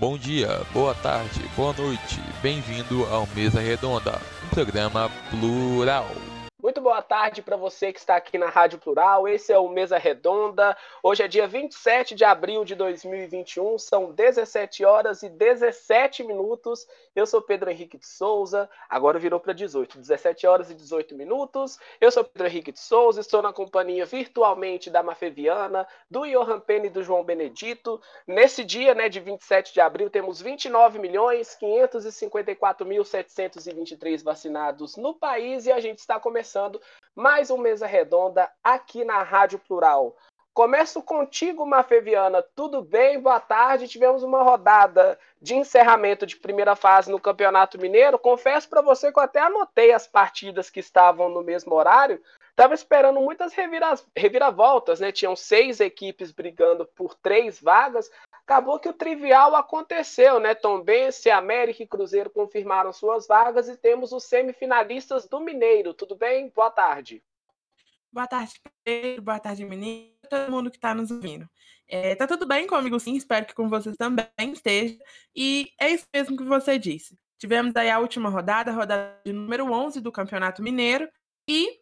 Bom dia, boa tarde, boa noite, bem-vindo ao Mesa Redonda, um programa plural. Muito boa tarde para você que está aqui na Rádio Plural. Esse é o Mesa Redonda. Hoje é dia 27 de abril de 2021, são 17 horas e 17 minutos. Eu sou Pedro Henrique de Souza, agora virou para 18, 17 horas e 18 minutos. Eu sou Pedro Henrique de Souza, estou na companhia virtualmente da Mafeviana, do Johan Penny e do João Benedito. Nesse dia, né, de 27 de abril, temos 29 milhões 554 mil 723 vacinados no país e a gente está começando mais um Mesa Redonda aqui na Rádio Plural. Começo contigo, Mafeviana. Tudo bem? Boa tarde. Tivemos uma rodada de encerramento de primeira fase no Campeonato Mineiro. Confesso para você que eu até anotei as partidas que estavam no mesmo horário. Estava esperando muitas revira reviravoltas, né? Tinham seis equipes brigando por três vagas. Acabou que o trivial aconteceu, né? Tombense, América e Cruzeiro confirmaram suas vagas e temos os semifinalistas do Mineiro. Tudo bem? Boa tarde. Boa tarde, Pedro. Boa tarde, menino. Todo mundo que está nos ouvindo. É, tá tudo bem comigo, sim. Espero que com vocês também esteja. E é isso mesmo que você disse. Tivemos aí a última rodada, rodada de número 11 do Campeonato Mineiro. E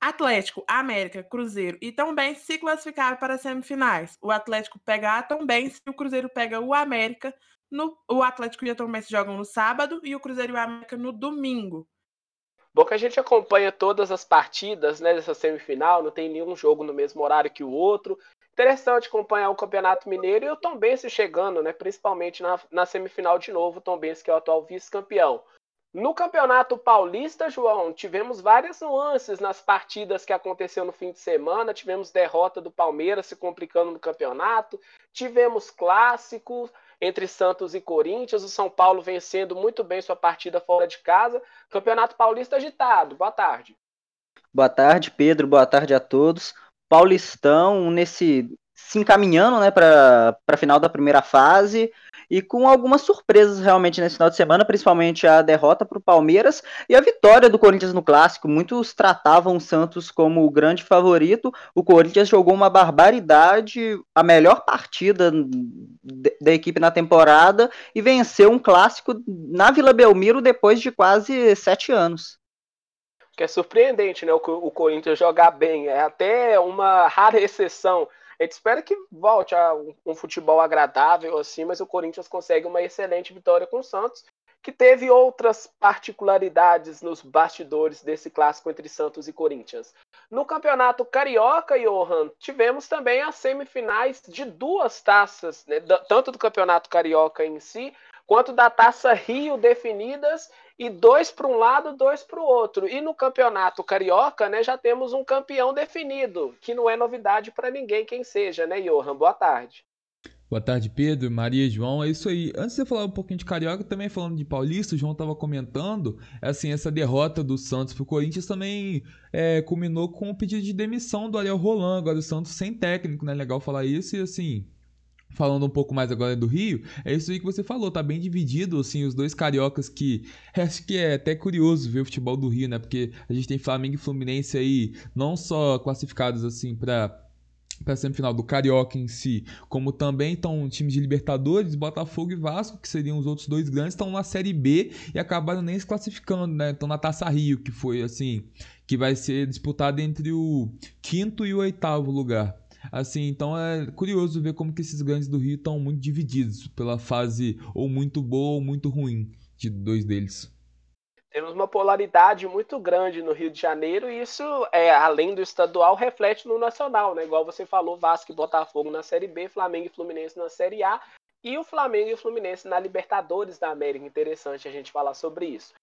Atlético, América, Cruzeiro e também se classificaram para as semifinais. O Atlético pega a Tombense e o Cruzeiro pega o América. No, o Atlético e a Tombense jogam no sábado e o Cruzeiro e o América no domingo. Bom que a gente acompanha todas as partidas né, dessa semifinal, não tem nenhum jogo no mesmo horário que o outro. Interessante acompanhar o Campeonato Mineiro e o Tombense chegando, né, principalmente na, na semifinal de novo, o Tombense que é o atual vice-campeão. No Campeonato Paulista, João, tivemos várias nuances nas partidas que aconteceu no fim de semana. Tivemos derrota do Palmeiras se complicando no campeonato, tivemos clássicos entre Santos e Corinthians, o São Paulo vencendo muito bem sua partida fora de casa. Campeonato Paulista agitado. Boa tarde. Boa tarde, Pedro. Boa tarde a todos. Paulistão nesse se encaminhando né, para a final da primeira fase e com algumas surpresas realmente nesse final de semana, principalmente a derrota para o Palmeiras e a vitória do Corinthians no clássico. Muitos tratavam o Santos como o grande favorito. O Corinthians jogou uma barbaridade, a melhor partida da equipe na temporada e venceu um clássico na Vila Belmiro depois de quase sete anos que é surpreendente, né? O, o Corinthians jogar bem. É até uma rara exceção a gente espera que volte a um, um futebol agradável assim, mas o Corinthians consegue uma excelente vitória com o Santos, que teve outras particularidades nos bastidores desse clássico entre Santos e Corinthians. No Campeonato Carioca, Johan, tivemos também as semifinais de duas taças, né, tanto do Campeonato Carioca em si, quanto da Taça Rio definidas e dois para um lado, dois para o outro. E no campeonato carioca, né, já temos um campeão definido, que não é novidade para ninguém quem seja, né, Johan? Boa tarde. Boa tarde, Pedro, Maria, João. É isso aí. Antes de você falar um pouquinho de carioca, também falando de paulista, o João estava comentando, assim, essa derrota do Santos para o Corinthians também é, culminou com o pedido de demissão do Ariel Roland, agora o Santos sem técnico, né? Legal falar isso e assim falando um pouco mais agora do Rio, é isso aí que você falou, tá bem dividido, assim, os dois cariocas que acho que é até curioso ver o futebol do Rio, né? Porque a gente tem Flamengo e Fluminense aí não só classificados assim para para semifinal do Carioca em si, como também estão times de Libertadores, Botafogo e Vasco, que seriam os outros dois grandes, estão na Série B e acabaram nem se classificando, né? Estão na Taça Rio, que foi assim, que vai ser disputada entre o quinto e o oitavo lugar. Assim, então é curioso ver como que esses grandes do Rio estão muito divididos pela fase ou muito boa ou muito ruim de dois deles. Temos uma polaridade muito grande no Rio de Janeiro e isso, é, além do estadual, reflete no nacional, né? Igual você falou, Vasco e Botafogo na Série B, Flamengo e Fluminense na Série A e o Flamengo e o Fluminense na Libertadores da América. Interessante a gente falar sobre isso.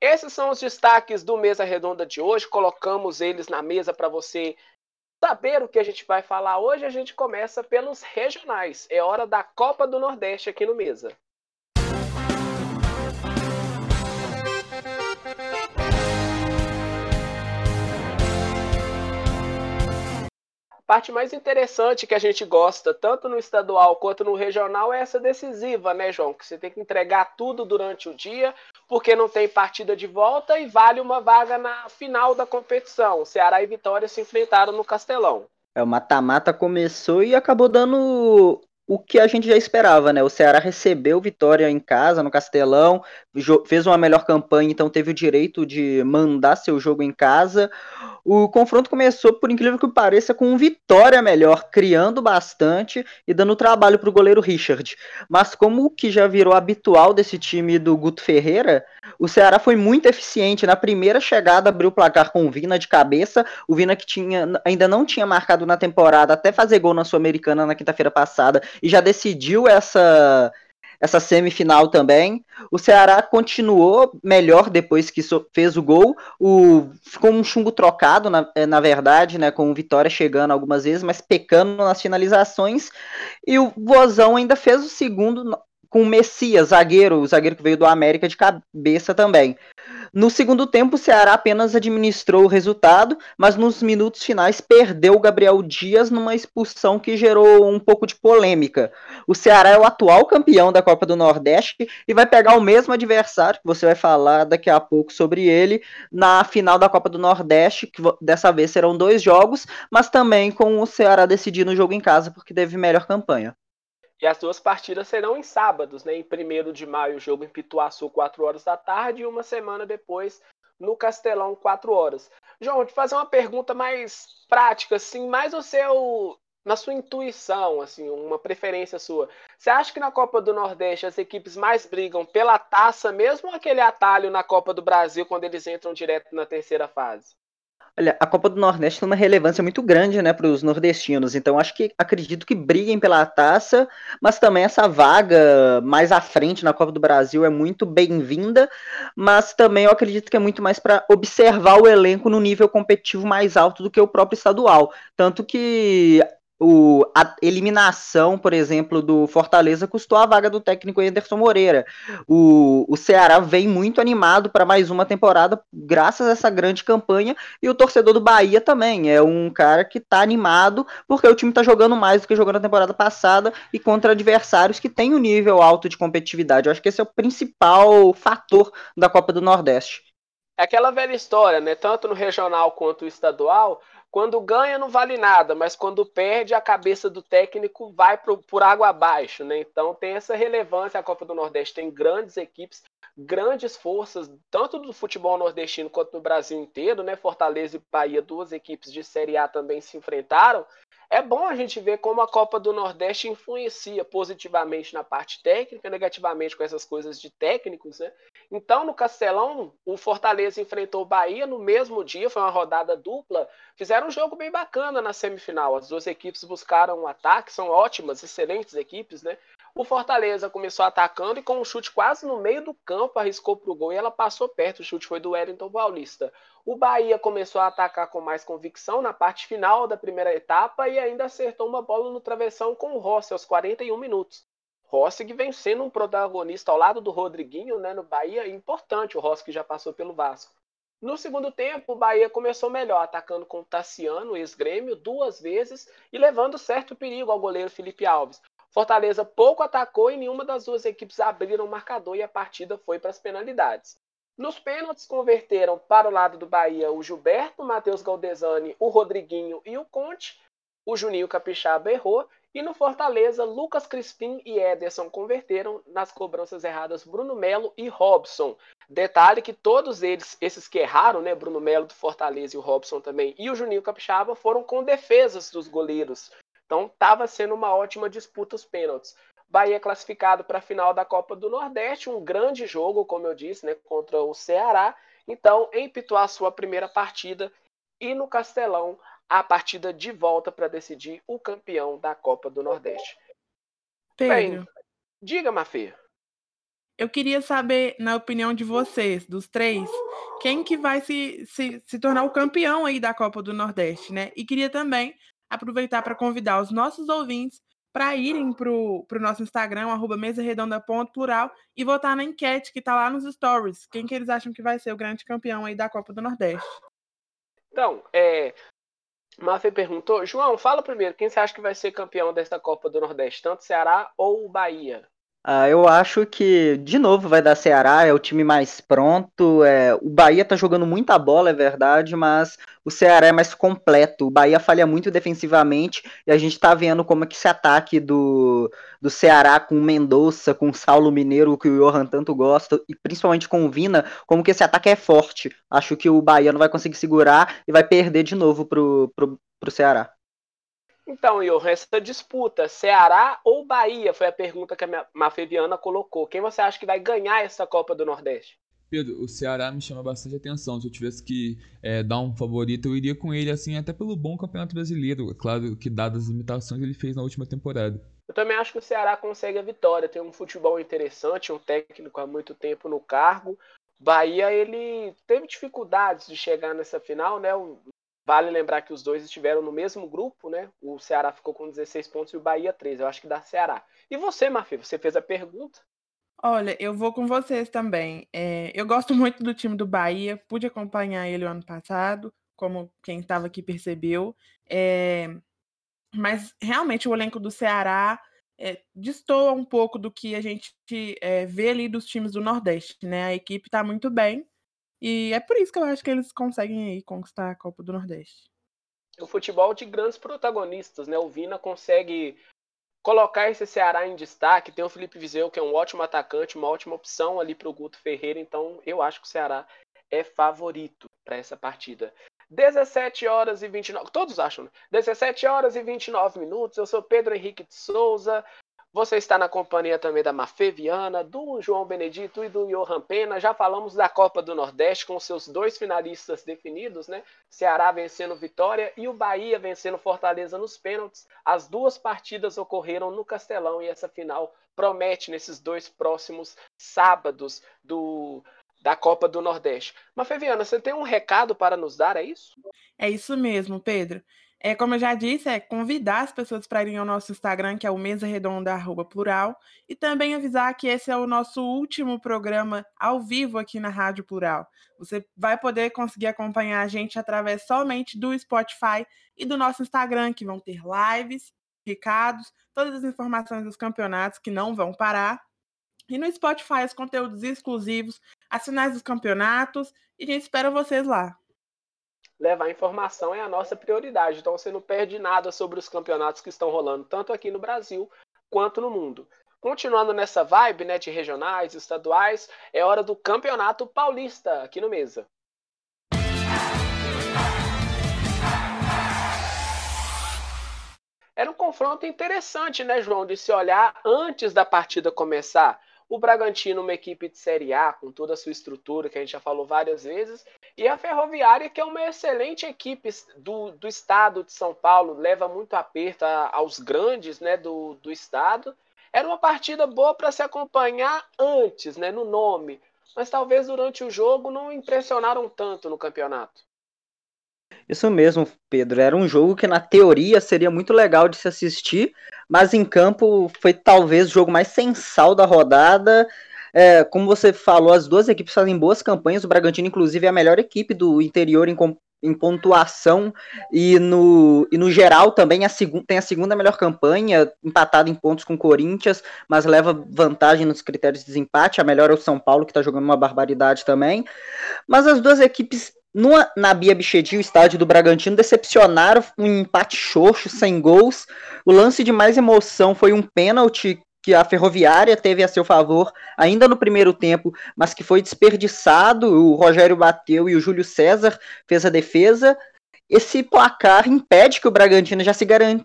Esses são os destaques do Mesa Redonda de hoje. Colocamos eles na mesa para você saber o que a gente vai falar hoje, a gente começa pelos regionais. É hora da Copa do Nordeste aqui no Mesa. Parte mais interessante que a gente gosta, tanto no estadual quanto no regional, é essa decisiva, né, João? Que você tem que entregar tudo durante o dia, porque não tem partida de volta e vale uma vaga na final da competição. Ceará e Vitória se enfrentaram no Castelão. É, o mata-mata começou e acabou dando o que a gente já esperava, né? O Ceará recebeu vitória em casa, no Castelão, fez uma melhor campanha, então teve o direito de mandar seu jogo em casa. O confronto começou, por incrível que pareça, com vitória melhor, criando bastante e dando trabalho para o goleiro Richard. Mas como o que já virou habitual desse time do Guto Ferreira, o Ceará foi muito eficiente. Na primeira chegada, abriu o placar com o Vina de cabeça. O Vina que tinha, ainda não tinha marcado na temporada, até fazer gol na Sul-Americana na quinta-feira passada, e já decidiu essa essa semifinal também. O Ceará continuou melhor depois que fez o gol. O, ficou um chumbo trocado, na, eh, na verdade, né? Com o Vitória chegando algumas vezes, mas pecando nas finalizações. E o Vozão ainda fez o segundo com o Messias, zagueiro, o zagueiro que veio do América de cabeça também. No segundo tempo, o Ceará apenas administrou o resultado, mas nos minutos finais perdeu o Gabriel Dias numa expulsão que gerou um pouco de polêmica. O Ceará é o atual campeão da Copa do Nordeste e vai pegar o mesmo adversário, que você vai falar daqui a pouco sobre ele, na final da Copa do Nordeste, que dessa vez serão dois jogos, mas também com o Ceará decidindo o jogo em casa porque teve melhor campanha. E as duas partidas serão em sábados, né? Em 1 de maio, jogo em Pituaçu, 4 horas da tarde, e uma semana depois no Castelão, 4 horas. João, vou te fazer uma pergunta mais prática, assim, mais o seu. Na sua intuição, assim, uma preferência sua. Você acha que na Copa do Nordeste as equipes mais brigam pela taça, mesmo aquele atalho na Copa do Brasil, quando eles entram direto na terceira fase? Olha, a Copa do Nordeste tem uma relevância muito grande, né, para os nordestinos. Então, acho que acredito que briguem pela taça, mas também essa vaga mais à frente na Copa do Brasil é muito bem-vinda. Mas também eu acredito que é muito mais para observar o elenco no nível competitivo mais alto do que o próprio estadual. Tanto que o, a eliminação, por exemplo, do Fortaleza custou a vaga do técnico Anderson Moreira. O, o Ceará vem muito animado para mais uma temporada, graças a essa grande campanha, e o torcedor do Bahia também. É um cara que está animado, porque o time está jogando mais do que jogou na temporada passada e contra adversários que têm um nível alto de competitividade. Eu acho que esse é o principal fator da Copa do Nordeste. É aquela velha história, né? Tanto no regional quanto no estadual, quando ganha não vale nada, mas quando perde a cabeça do técnico vai pro, por água abaixo, né? Então tem essa relevância a Copa do Nordeste, tem grandes equipes, grandes forças, tanto do futebol nordestino quanto no Brasil inteiro, né? Fortaleza e Bahia, duas equipes de Série A também se enfrentaram. É bom a gente ver como a Copa do Nordeste influencia positivamente na parte técnica, negativamente com essas coisas de técnicos, né? Então, no Castelão, o Fortaleza enfrentou o Bahia no mesmo dia, foi uma rodada dupla. Fizeram um jogo bem bacana na semifinal. As duas equipes buscaram um ataque, são ótimas, excelentes equipes, né? O Fortaleza começou atacando e com um chute quase no meio do campo arriscou para o gol e ela passou perto. O chute foi do Wellington Paulista. O Bahia começou a atacar com mais convicção na parte final da primeira etapa e ainda acertou uma bola no travessão com o Rossi aos 41 minutos. Rossi que vem sendo um protagonista ao lado do Rodriguinho né, no Bahia, importante o Rossi que já passou pelo Vasco. No segundo tempo, o Bahia começou melhor, atacando com o Tassiano, ex-grêmio, duas vezes e levando certo perigo ao goleiro Felipe Alves. Fortaleza pouco atacou e nenhuma das duas equipes abriram o marcador e a partida foi para as penalidades. Nos pênaltis converteram para o lado do Bahia o Gilberto, o Matheus Galdesani, o Rodriguinho e o Conte. O Juninho Capixaba errou. E no Fortaleza, Lucas Crispim e Ederson converteram nas cobranças erradas Bruno Melo e Robson. Detalhe que todos eles, esses que erraram, né, Bruno Melo do Fortaleza e o Robson também, e o Juninho Capixaba, foram com defesas dos goleiros. Então estava sendo uma ótima disputa os pênaltis. Bahia classificado para a final da Copa do Nordeste, um grande jogo, como eu disse, né, contra o Ceará. Então, em Pituá, sua primeira partida e no Castelão, a partida de volta para decidir o campeão da Copa do Nordeste. Pedro, Bem, diga, Mafê. Eu queria saber, na opinião de vocês, dos três, quem que vai se, se, se tornar o campeão aí da Copa do Nordeste, né? E queria também aproveitar para convidar os nossos ouvintes para irem para o nosso Instagram, arroba mesaredonda.plural, e votar na enquete que está lá nos stories. Quem que eles acham que vai ser o grande campeão aí da Copa do Nordeste? Então, é, Mafê perguntou, João, fala primeiro, quem você acha que vai ser campeão dessa Copa do Nordeste? Tanto Ceará ou Bahia? Ah, eu acho que, de novo, vai dar Ceará, é o time mais pronto. É, o Bahia tá jogando muita bola, é verdade, mas o Ceará é mais completo. O Bahia falha muito defensivamente e a gente tá vendo como é que esse ataque do, do Ceará com o Mendonça, com o Saulo Mineiro, que o Johan tanto gosta, e principalmente com o Vina, como que esse ataque é forte. Acho que o Bahia não vai conseguir segurar e vai perder de novo pro, pro, pro Ceará. Então, Johan, essa disputa, Ceará ou Bahia, foi a pergunta que a Mafeviana colocou. Quem você acha que vai ganhar essa Copa do Nordeste? Pedro, o Ceará me chama bastante atenção. Se eu tivesse que é, dar um favorito, eu iria com ele, assim, até pelo bom campeonato brasileiro. É claro que, dadas as limitações, ele fez na última temporada. Eu também acho que o Ceará consegue a vitória. Tem um futebol interessante, um técnico há muito tempo no cargo. Bahia, ele teve dificuldades de chegar nessa final, né? Vale lembrar que os dois estiveram no mesmo grupo, né? O Ceará ficou com 16 pontos e o Bahia 13. Eu acho que dá Ceará. E você, Mafi, você fez a pergunta. Olha, eu vou com vocês também. É, eu gosto muito do time do Bahia, pude acompanhar ele o ano passado, como quem estava aqui percebeu. É, mas realmente o elenco do Ceará é, destoa um pouco do que a gente é, vê ali dos times do Nordeste, né? A equipe está muito bem, e é por isso que eu acho que eles conseguem aí conquistar a Copa do Nordeste. O futebol de grandes protagonistas, né? O Vina consegue colocar esse Ceará em destaque. Tem o Felipe Vizeu, que é um ótimo atacante, uma ótima opção ali para o Guto Ferreira. Então, eu acho que o Ceará é favorito para essa partida. 17 horas e 29. Todos acham, né? 17 horas e 29 minutos. Eu sou Pedro Henrique de Souza. Você está na companhia também da Mafê Viana, do João Benedito e do Johan Pena. Já falamos da Copa do Nordeste com seus dois finalistas definidos, né? Ceará vencendo Vitória e o Bahia vencendo Fortaleza nos pênaltis. As duas partidas ocorreram no Castelão e essa final promete nesses dois próximos sábados do da Copa do Nordeste. Mafê Viana, você tem um recado para nos dar, é isso? É isso mesmo, Pedro. É, como eu já disse, é convidar as pessoas para irem ao nosso Instagram, que é o Mesa Redonda Plural, e também avisar que esse é o nosso último programa ao vivo aqui na Rádio Plural. Você vai poder conseguir acompanhar a gente através somente do Spotify e do nosso Instagram, que vão ter lives, recados, todas as informações dos campeonatos que não vão parar. E no Spotify, os conteúdos exclusivos, as finais dos campeonatos, e a gente espera vocês lá levar informação é a nossa prioridade. Então você não perde nada sobre os campeonatos que estão rolando, tanto aqui no Brasil quanto no mundo. Continuando nessa vibe né, de regionais, estaduais, é hora do Campeonato Paulista aqui no Mesa. Era um confronto interessante, né, João, de se olhar antes da partida começar. O Bragantino, uma equipe de Série A, com toda a sua estrutura, que a gente já falou várias vezes, e a Ferroviária, que é uma excelente equipe do, do estado de São Paulo, leva muito aperto aos grandes né, do, do estado. Era uma partida boa para se acompanhar antes, né, no nome, mas talvez durante o jogo não impressionaram tanto no campeonato. Isso mesmo, Pedro. Era um jogo que na teoria seria muito legal de se assistir, mas em campo foi talvez o jogo mais sensal da rodada. É, como você falou, as duas equipes fazem boas campanhas. O Bragantino, inclusive, é a melhor equipe do interior em, em pontuação e no, e no geral também a tem a segunda melhor campanha, empatado em pontos com o Corinthians, mas leva vantagem nos critérios de desempate. A melhor é o São Paulo, que está jogando uma barbaridade também. Mas as duas equipes no, na Bia Bichedi, o estádio do Bragantino, decepcionaram um empate xoxo, sem gols. O lance de mais emoção foi um pênalti que a Ferroviária teve a seu favor ainda no primeiro tempo, mas que foi desperdiçado. O Rogério bateu e o Júlio César fez a defesa esse placar impede que o Bragantino já se garante,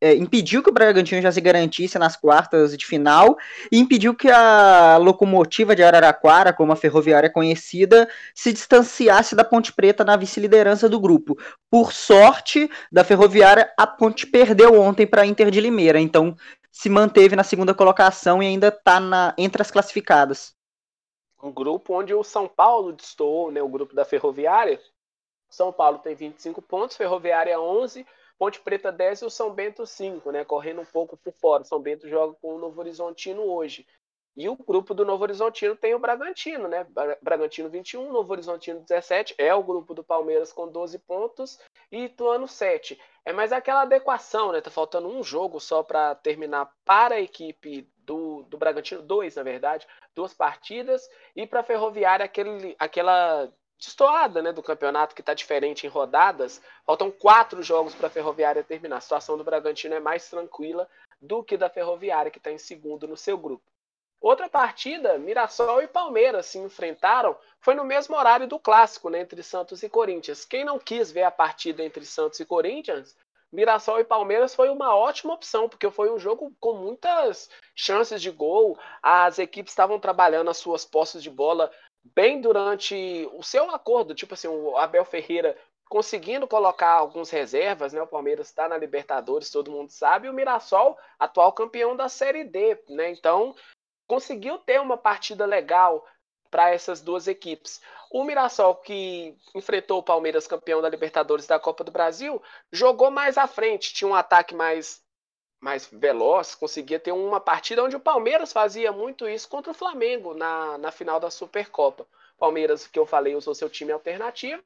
é, impediu que o Bragantino já se garantisse nas quartas de final e impediu que a locomotiva de Araraquara, como a ferroviária conhecida, se distanciasse da Ponte Preta na vice-liderança do grupo. Por sorte da ferroviária, a Ponte perdeu ontem para a Inter de Limeira, então se manteve na segunda colocação e ainda está entre as classificadas. Um grupo onde o São Paulo destoou, né, o grupo da Ferroviária, são Paulo tem 25 pontos, Ferroviária 11, Ponte Preta 10 e o São Bento 5, né? Correndo um pouco por fora. São Bento joga com o Novo Horizontino hoje. E o grupo do Novo Horizontino tem o Bragantino, né? Bragantino 21, Novo Horizontino 17, é o grupo do Palmeiras com 12 pontos e Ituano 7. É mais aquela adequação, né? Tá faltando um jogo só para terminar para a equipe do, do Bragantino, dois na verdade, duas partidas, e para a Ferroviária aquele, aquela destoada né, do campeonato que está diferente em rodadas. Faltam quatro jogos para a Ferroviária terminar. A situação do Bragantino é mais tranquila do que da Ferroviária, que está em segundo no seu grupo. Outra partida, Mirassol e Palmeiras se enfrentaram, foi no mesmo horário do clássico, né, entre Santos e Corinthians. Quem não quis ver a partida entre Santos e Corinthians, Mirassol e Palmeiras foi uma ótima opção, porque foi um jogo com muitas chances de gol. As equipes estavam trabalhando as suas posses de bola bem durante o seu acordo, tipo assim, o Abel Ferreira conseguindo colocar alguns reservas, né? O Palmeiras está na Libertadores, todo mundo sabe, e o Mirassol, atual campeão da Série D, né? Então, conseguiu ter uma partida legal para essas duas equipes. O Mirassol, que enfrentou o Palmeiras campeão da Libertadores da Copa do Brasil, jogou mais à frente, tinha um ataque mais, mais veloz, conseguia ter uma partida onde o Palmeiras fazia muito isso contra o Flamengo na, na final da Supercopa. Palmeiras, que eu falei, usou seu time alternativo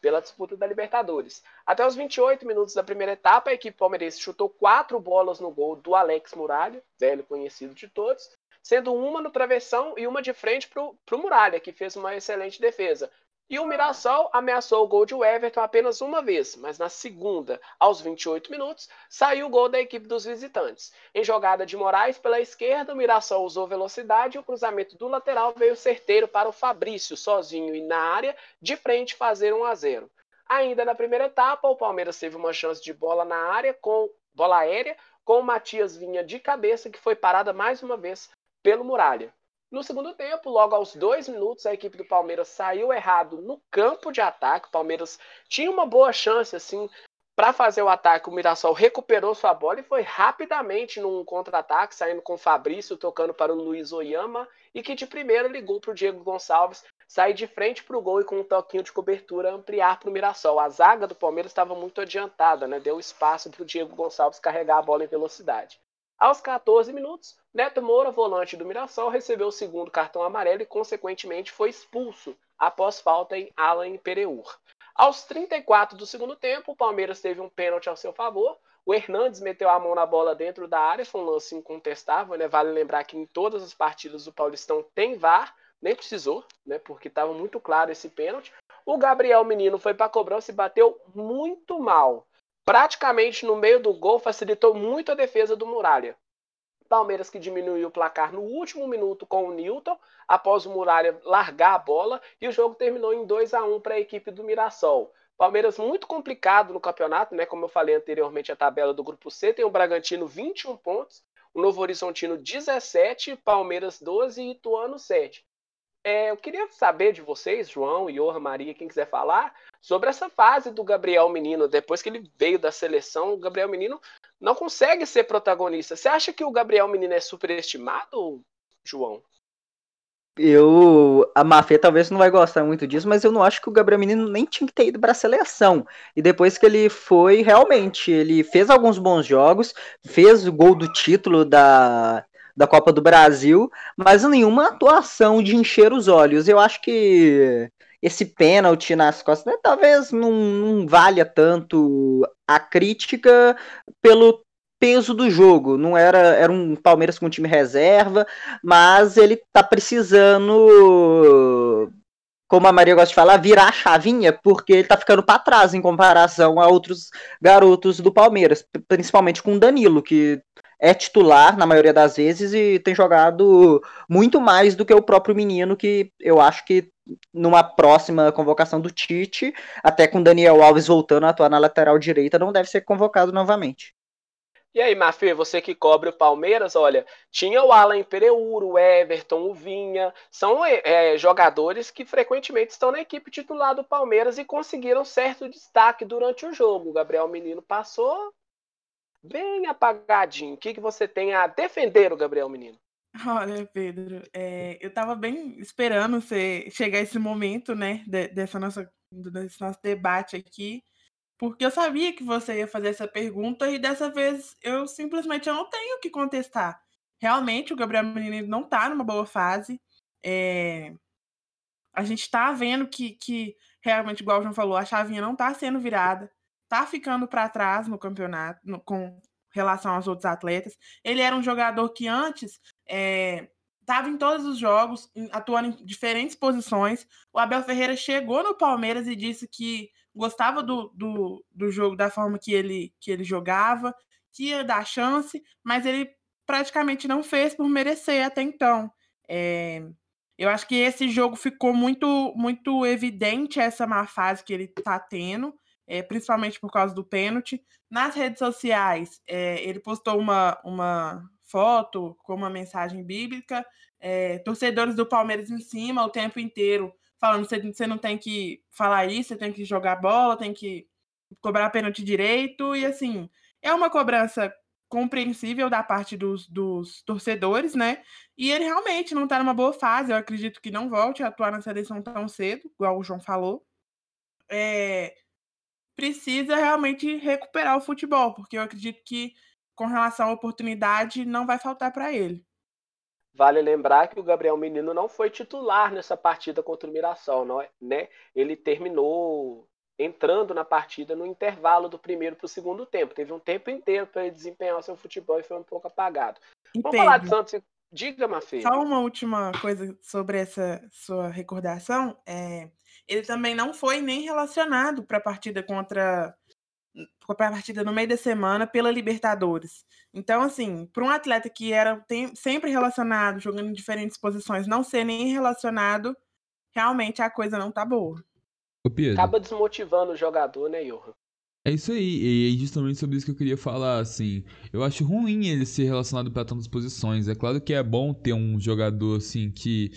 pela disputa da Libertadores. Até os 28 minutos da primeira etapa, a equipe palmeirense chutou quatro bolas no gol do Alex Muralha, velho conhecido de todos, sendo uma no travessão e uma de frente para o Muralha, que fez uma excelente defesa. E o Mirassol ameaçou o gol de Everton apenas uma vez, mas na segunda, aos 28 minutos, saiu o gol da equipe dos visitantes. Em jogada de Moraes pela esquerda, o Mirassol usou velocidade e o cruzamento do lateral veio certeiro para o Fabrício, sozinho e na área, de frente fazer 1 a 0. Ainda na primeira etapa, o Palmeiras teve uma chance de bola na área com bola aérea, com o Matias Vinha de cabeça, que foi parada mais uma vez pelo Muralha. No segundo tempo, logo aos dois minutos, a equipe do Palmeiras saiu errado no campo de ataque. O Palmeiras tinha uma boa chance, assim, para fazer o ataque. O Mirassol recuperou sua bola e foi rapidamente num contra-ataque, saindo com o Fabrício, tocando para o Luiz Oyama, e que de primeira ligou para o Diego Gonçalves sair de frente para o gol e com um toquinho de cobertura ampliar para o Mirassol. A zaga do Palmeiras estava muito adiantada, né? deu espaço para o Diego Gonçalves carregar a bola em velocidade. Aos 14 minutos, Neto Moura, volante do Mirassol, recebeu o segundo cartão amarelo e, consequentemente, foi expulso após falta em Alan Pereur. Aos 34 do segundo tempo, o Palmeiras teve um pênalti ao seu favor. O Hernandes meteu a mão na bola dentro da área, foi um lance incontestável, né? Vale lembrar que em todas as partidas do Paulistão tem VAR, nem precisou, né? Porque estava muito claro esse pênalti. O Gabriel Menino foi para a cobrança e bateu muito mal praticamente no meio do gol, facilitou muito a defesa do Muralha. Palmeiras que diminuiu o placar no último minuto com o Newton, após o Muralha largar a bola, e o jogo terminou em 2 a 1 para a equipe do Mirassol. Palmeiras muito complicado no campeonato, né? Como eu falei anteriormente, a tabela do grupo C tem o Bragantino 21 pontos, o Novo Horizontino 17, Palmeiras 12 e Ituano 7. É, eu queria saber de vocês, João, Iorra, Maria, quem quiser falar, sobre essa fase do Gabriel Menino. Depois que ele veio da seleção, o Gabriel Menino não consegue ser protagonista. Você acha que o Gabriel Menino é superestimado, João? Eu. A Mafê talvez não vai gostar muito disso, mas eu não acho que o Gabriel Menino nem tinha que ter ido para a seleção. E depois que ele foi, realmente, ele fez alguns bons jogos, fez o gol do título da, da Copa do Brasil, mas nenhuma atuação de encher os olhos. Eu acho que esse pênalti nas costas né, talvez não, não valha tanto a crítica pelo peso do jogo. Não era era um Palmeiras com time reserva, mas ele tá precisando como a Maria gosta de falar, virar a chavinha, porque ele tá ficando para trás em comparação a outros garotos do Palmeiras, principalmente com o Danilo, que é titular na maioria das vezes e tem jogado muito mais do que o próprio menino, que eu acho que numa próxima convocação do Tite, até com Daniel Alves voltando a atuar na lateral direita, não deve ser convocado novamente. E aí, Mafê, você que cobre o Palmeiras, olha, tinha o Alan Pereur, o Everton, o Vinha, são é, jogadores que frequentemente estão na equipe titular do Palmeiras e conseguiram certo destaque durante o jogo. O Gabriel Menino passou bem apagadinho. O que, que você tem a defender o Gabriel Menino? Olha, Pedro, é, eu estava bem esperando você chegar esse momento, né, de, dessa nossa, desse nosso debate aqui, porque eu sabia que você ia fazer essa pergunta e dessa vez eu simplesmente não tenho que contestar. realmente o Gabriel Menino não está numa boa fase. É, a gente está vendo que, que realmente, igual o João falou, a chavinha não está sendo virada, está ficando para trás no campeonato no, com relação aos outros atletas. Ele era um jogador que antes estava é, em todos os jogos, atuando em diferentes posições. O Abel Ferreira chegou no Palmeiras e disse que gostava do, do, do jogo, da forma que ele, que ele jogava, que ia dar chance, mas ele praticamente não fez por merecer até então. É, eu acho que esse jogo ficou muito, muito evidente essa má fase que ele está tendo, é, principalmente por causa do pênalti. Nas redes sociais, é, ele postou uma, uma foto com uma mensagem bíblica, é, torcedores do Palmeiras em cima o tempo inteiro, falando você não tem que falar isso, você tem que jogar bola, tem que cobrar pênalti direito, e assim, é uma cobrança compreensível da parte dos, dos torcedores, né? E ele realmente não está numa boa fase. Eu acredito que não volte a atuar na seleção tão cedo, igual o João falou. É, precisa realmente recuperar o futebol, porque eu acredito que, com relação à oportunidade, não vai faltar para ele. Vale lembrar que o Gabriel Menino não foi titular nessa partida contra o Mirassol, não é, né? Ele terminou entrando na partida no intervalo do primeiro para o segundo tempo. Teve um tempo inteiro para ele desempenhar o seu futebol e foi um pouco apagado. Entendo. Vamos falar de Santos. Diga, Mafê. Só uma última coisa sobre essa sua recordação. É, ele também não foi nem relacionado para a partida contra para a partida no meio da semana pela Libertadores. Então, assim, para um atleta que era tem, sempre relacionado, jogando em diferentes posições, não ser nem relacionado, realmente a coisa não tá boa. Acaba desmotivando o jogador, né, Johan? É isso aí, e é justamente sobre isso que eu queria falar, assim. Eu acho ruim ele ser relacionado para tantas posições. É claro que é bom ter um jogador, assim, que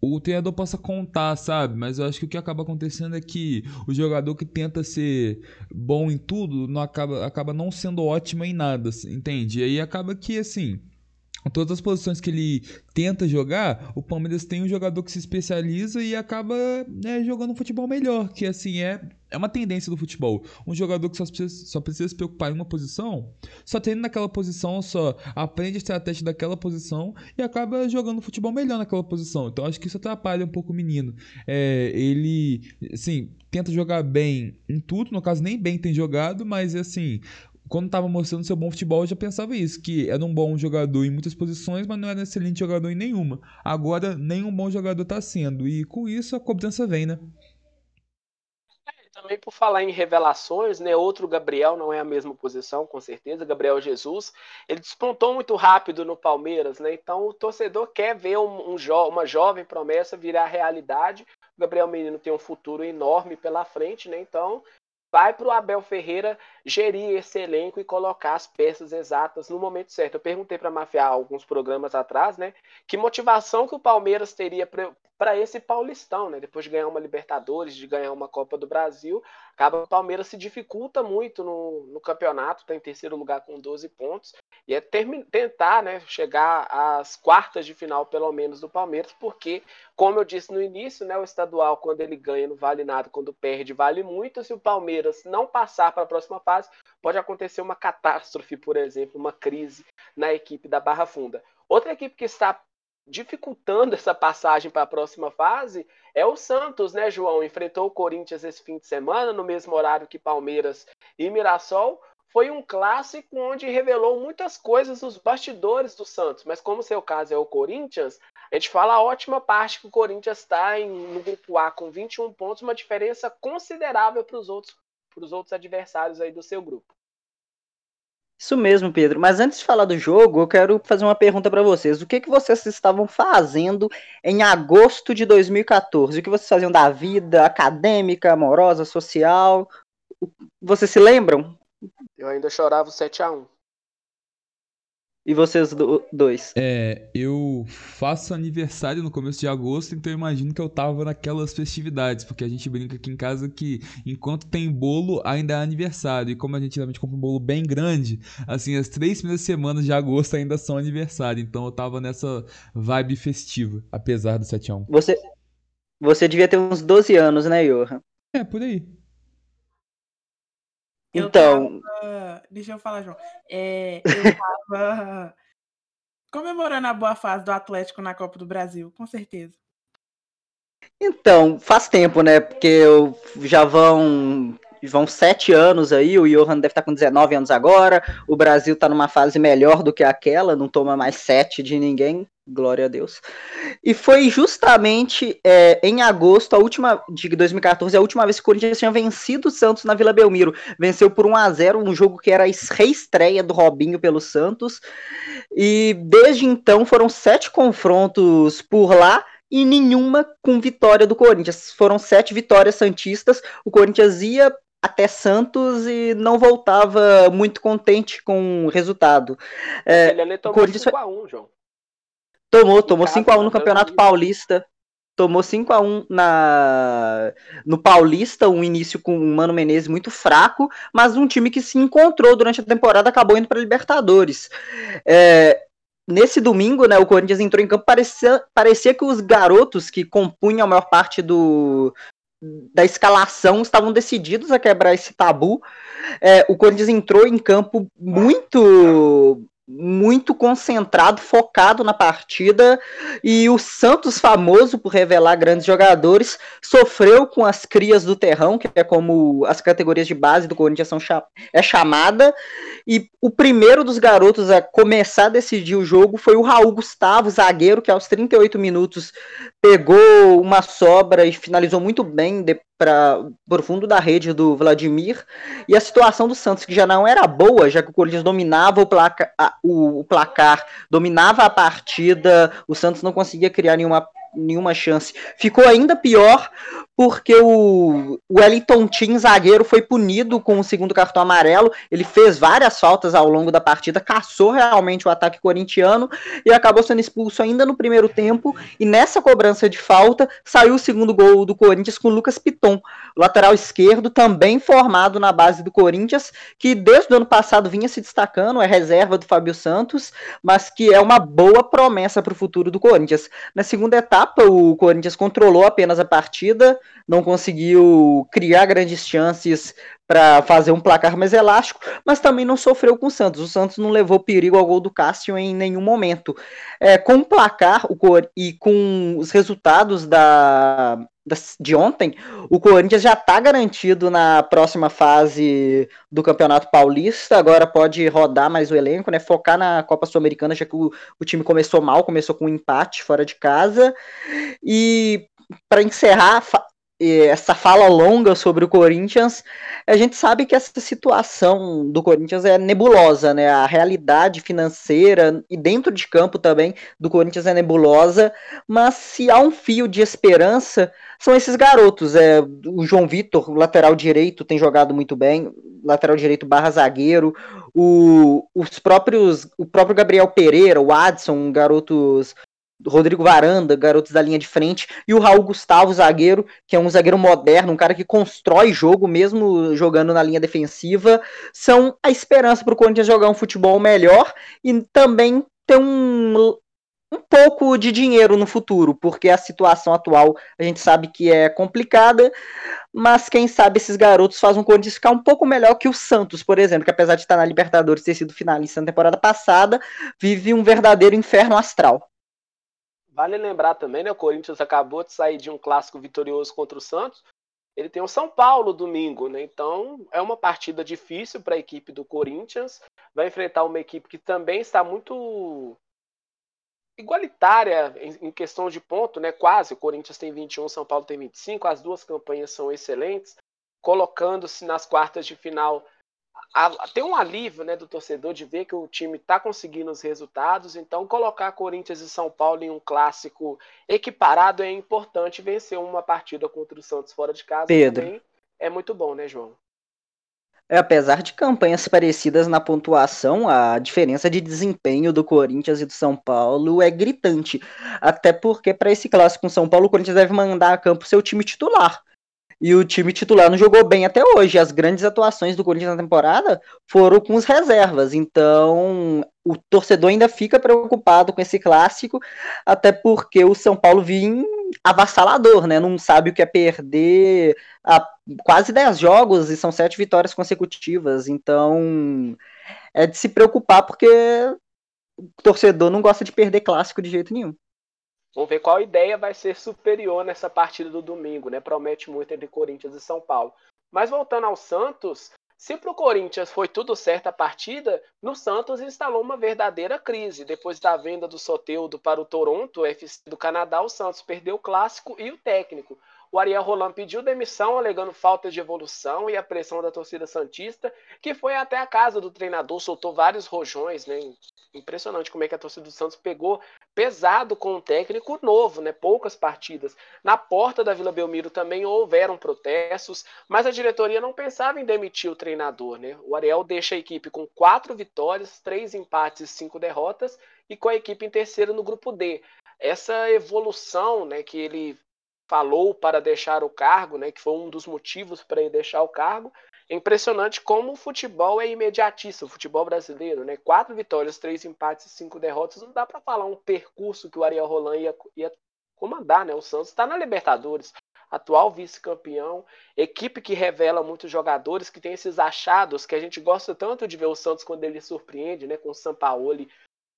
o treinador possa contar, sabe? Mas eu acho que o que acaba acontecendo é que o jogador que tenta ser bom em tudo não acaba, acaba não sendo ótimo em nada, entende? E aí acaba que, assim, todas as posições que ele tenta jogar, o Palmeiras tem um jogador que se especializa e acaba né, jogando um futebol melhor, que assim é é uma tendência do futebol. Um jogador que só precisa, só precisa se preocupar em uma posição, só treina naquela posição, só aprende a estratégia daquela posição e acaba jogando futebol melhor naquela posição. Então acho que isso atrapalha um pouco o menino. É, ele, assim, tenta jogar bem em tudo, no caso nem bem tem jogado, mas assim, quando estava mostrando seu bom futebol, eu já pensava isso, que era um bom jogador em muitas posições, mas não era um excelente jogador em nenhuma. Agora, nenhum bom jogador está sendo, e com isso a cobrança vem, né? É, também por falar em revelações, né? Outro Gabriel não é a mesma posição, com certeza. Gabriel Jesus, ele despontou muito rápido no Palmeiras, né? Então o torcedor quer ver um, um jo uma jovem promessa virar realidade. O Gabriel Menino tem um futuro enorme pela frente, né? Então vai para o Abel Ferreira gerir esse elenco e colocar as peças exatas no momento certo. Eu perguntei para a Mafia alguns programas atrás, né, que motivação que o Palmeiras teria para esse Paulistão, né, depois de ganhar uma Libertadores, de ganhar uma Copa do Brasil, acaba o Palmeiras se dificulta muito no, no campeonato, está em terceiro lugar com 12 pontos, e é tentar, né, chegar às quartas de final, pelo menos, do Palmeiras, porque, como eu disse no início, né, o estadual, quando ele ganha, não vale nada, quando perde, vale muito. Se o Palmeiras não passar para a próxima fase, pode acontecer uma catástrofe, por exemplo, uma crise na equipe da Barra Funda. Outra equipe que está dificultando essa passagem para a próxima fase é o Santos, né, João? Enfrentou o Corinthians esse fim de semana, no mesmo horário que Palmeiras e Mirassol foi um clássico onde revelou muitas coisas dos bastidores do Santos. Mas como seu caso é o Corinthians, a gente fala a ótima parte que o Corinthians está no grupo A com 21 pontos, uma diferença considerável para os outros, outros adversários aí do seu grupo. Isso mesmo, Pedro. Mas antes de falar do jogo, eu quero fazer uma pergunta para vocês. O que, que vocês estavam fazendo em agosto de 2014? O que vocês faziam da vida acadêmica, amorosa, social? Vocês se lembram? Eu ainda chorava o 7x1. E vocês dois? É, eu faço aniversário no começo de agosto, então eu imagino que eu tava naquelas festividades, porque a gente brinca aqui em casa que enquanto tem bolo, ainda é aniversário. E como a gente geralmente compra um bolo bem grande, assim, as três primeiras semanas de agosto ainda são aniversário. Então eu tava nessa vibe festiva, apesar do 7 1 Você, você devia ter uns 12 anos, né, Johan? É, por aí. Eu então. Tava... Deixa eu falar, João. É, eu tava. Comemorando a boa fase do Atlético na Copa do Brasil, com certeza. Então, faz tempo, né? Porque já vão vão sete anos aí, o Johan deve estar com 19 anos agora, o Brasil está numa fase melhor do que aquela, não toma mais sete de ninguém, glória a Deus. E foi justamente é, em agosto, a última de 2014, a última vez que o Corinthians tinha vencido o Santos na Vila Belmiro. Venceu por 1 a 0 um jogo que era a reestreia do Robinho pelo Santos. E desde então foram sete confrontos por lá e nenhuma com vitória do Corinthians. Foram sete vitórias santistas. O Corinthians ia até Santos e não voltava muito contente com o resultado. É, Ele tomou Corinthians 5x1, João. Tomou, tomou 5x1 no Campeonato Paulista. Tomou 5x1 na... no Paulista, um início com o Mano Menezes muito fraco, mas um time que se encontrou durante a temporada acabou indo para Libertadores. É, nesse domingo, né, o Corinthians entrou em campo, parecia, parecia que os garotos que compunham a maior parte do, da escalação estavam decididos a quebrar esse tabu. É, o Corinthians entrou em campo muito muito concentrado, focado na partida, e o Santos, famoso por revelar grandes jogadores, sofreu com as crias do terrão, que é como as categorias de base do Corinthians são é chamada, e o primeiro dos garotos a começar a decidir o jogo foi o Raul Gustavo, zagueiro, que aos 38 minutos pegou uma sobra e finalizou muito bem para o fundo da rede do Vladimir. E a situação do Santos, que já não era boa, já que o Corinthians dominava o, placa, o, o placar, dominava a partida, o Santos não conseguia criar nenhuma nenhuma chance. Ficou ainda pior porque o Wellington Tim, zagueiro, foi punido com o segundo cartão amarelo. Ele fez várias faltas ao longo da partida, caçou realmente o ataque corintiano e acabou sendo expulso ainda no primeiro tempo. E nessa cobrança de falta, saiu o segundo gol do Corinthians com o Lucas Piton, lateral esquerdo, também formado na base do Corinthians, que desde o ano passado vinha se destacando, é reserva do Fábio Santos, mas que é uma boa promessa para o futuro do Corinthians. Na segunda etapa, o Corinthians controlou apenas a partida não conseguiu criar grandes chances para fazer um placar mais elástico, mas também não sofreu com o Santos. O Santos não levou perigo ao gol do Cássio em nenhum momento. É, com o placar o e com os resultados da, da, de ontem, o Corinthians já está garantido na próxima fase do Campeonato Paulista. Agora pode rodar mais o elenco, né? Focar na Copa Sul-Americana, já que o, o time começou mal, começou com um empate fora de casa. E para encerrar essa fala longa sobre o Corinthians, a gente sabe que essa situação do Corinthians é nebulosa, né? A realidade financeira e dentro de campo também do Corinthians é nebulosa, mas se há um fio de esperança, são esses garotos. É, o João Vitor, lateral direito, tem jogado muito bem, lateral direito barra zagueiro, o, os próprios, o próprio Gabriel Pereira, o Adson, garotos Rodrigo Varanda, garotos da linha de frente, e o Raul Gustavo, zagueiro, que é um zagueiro moderno, um cara que constrói jogo mesmo jogando na linha defensiva, são a esperança para o Corinthians jogar um futebol melhor e também ter um, um pouco de dinheiro no futuro, porque a situação atual a gente sabe que é complicada, mas quem sabe esses garotos fazem o Corinthians ficar um pouco melhor que o Santos, por exemplo, que apesar de estar na Libertadores ter sido finalista na temporada passada, vive um verdadeiro inferno astral. Vale lembrar também, né? O Corinthians acabou de sair de um clássico vitorioso contra o Santos. Ele tem o São Paulo domingo, né? Então é uma partida difícil para a equipe do Corinthians. Vai enfrentar uma equipe que também está muito igualitária em, questão de ponto, né? Quase. O Corinthians tem 21, o São Paulo tem 25. As duas campanhas são excelentes, colocando-se nas quartas de final tem um alívio né, do torcedor de ver que o time está conseguindo os resultados, então colocar Corinthians e São Paulo em um clássico equiparado é importante. Vencer uma partida contra o Santos fora de casa Pedro. também é muito bom, né, João? É, apesar de campanhas parecidas na pontuação, a diferença de desempenho do Corinthians e do São Paulo é gritante. Até porque, para esse clássico com São Paulo, o Corinthians deve mandar a campo seu time titular. E o time titular não jogou bem até hoje. As grandes atuações do Corinthians na temporada foram com os reservas. Então, o torcedor ainda fica preocupado com esse clássico, até porque o São Paulo vinha avassalador, né? Não sabe o que é perder a quase 10 jogos e são sete vitórias consecutivas. Então, é de se preocupar porque o torcedor não gosta de perder clássico de jeito nenhum. Vamos ver qual ideia vai ser superior nessa partida do domingo, né? Promete muito entre Corinthians e São Paulo. Mas voltando ao Santos, se para o Corinthians foi tudo certo a partida, no Santos instalou uma verdadeira crise. Depois da venda do Soteudo para o Toronto, FC do Canadá, o Santos perdeu o clássico e o técnico. O Ariel Roland pediu demissão, alegando falta de evolução e a pressão da torcida Santista, que foi até a casa do treinador, soltou vários rojões, né? Impressionante como é que a torcida do Santos pegou pesado com um técnico novo, né? Poucas partidas. Na porta da Vila Belmiro também houveram protestos, mas a diretoria não pensava em demitir o treinador, né? O Ariel deixa a equipe com quatro vitórias, três empates e cinco derrotas, e com a equipe em terceiro no grupo D. Essa evolução, né, que ele falou para deixar o cargo, né, que foi um dos motivos para ele deixar o cargo. É impressionante como o futebol é imediatista, o futebol brasileiro, né? Quatro vitórias, três empates e cinco derrotas. Não dá para falar um percurso que o Ariel Roland ia, ia comandar, né? O Santos está na Libertadores, atual vice-campeão, equipe que revela muitos jogadores, que tem esses achados que a gente gosta tanto de ver o Santos quando ele surpreende, né? Com o Sampaoli,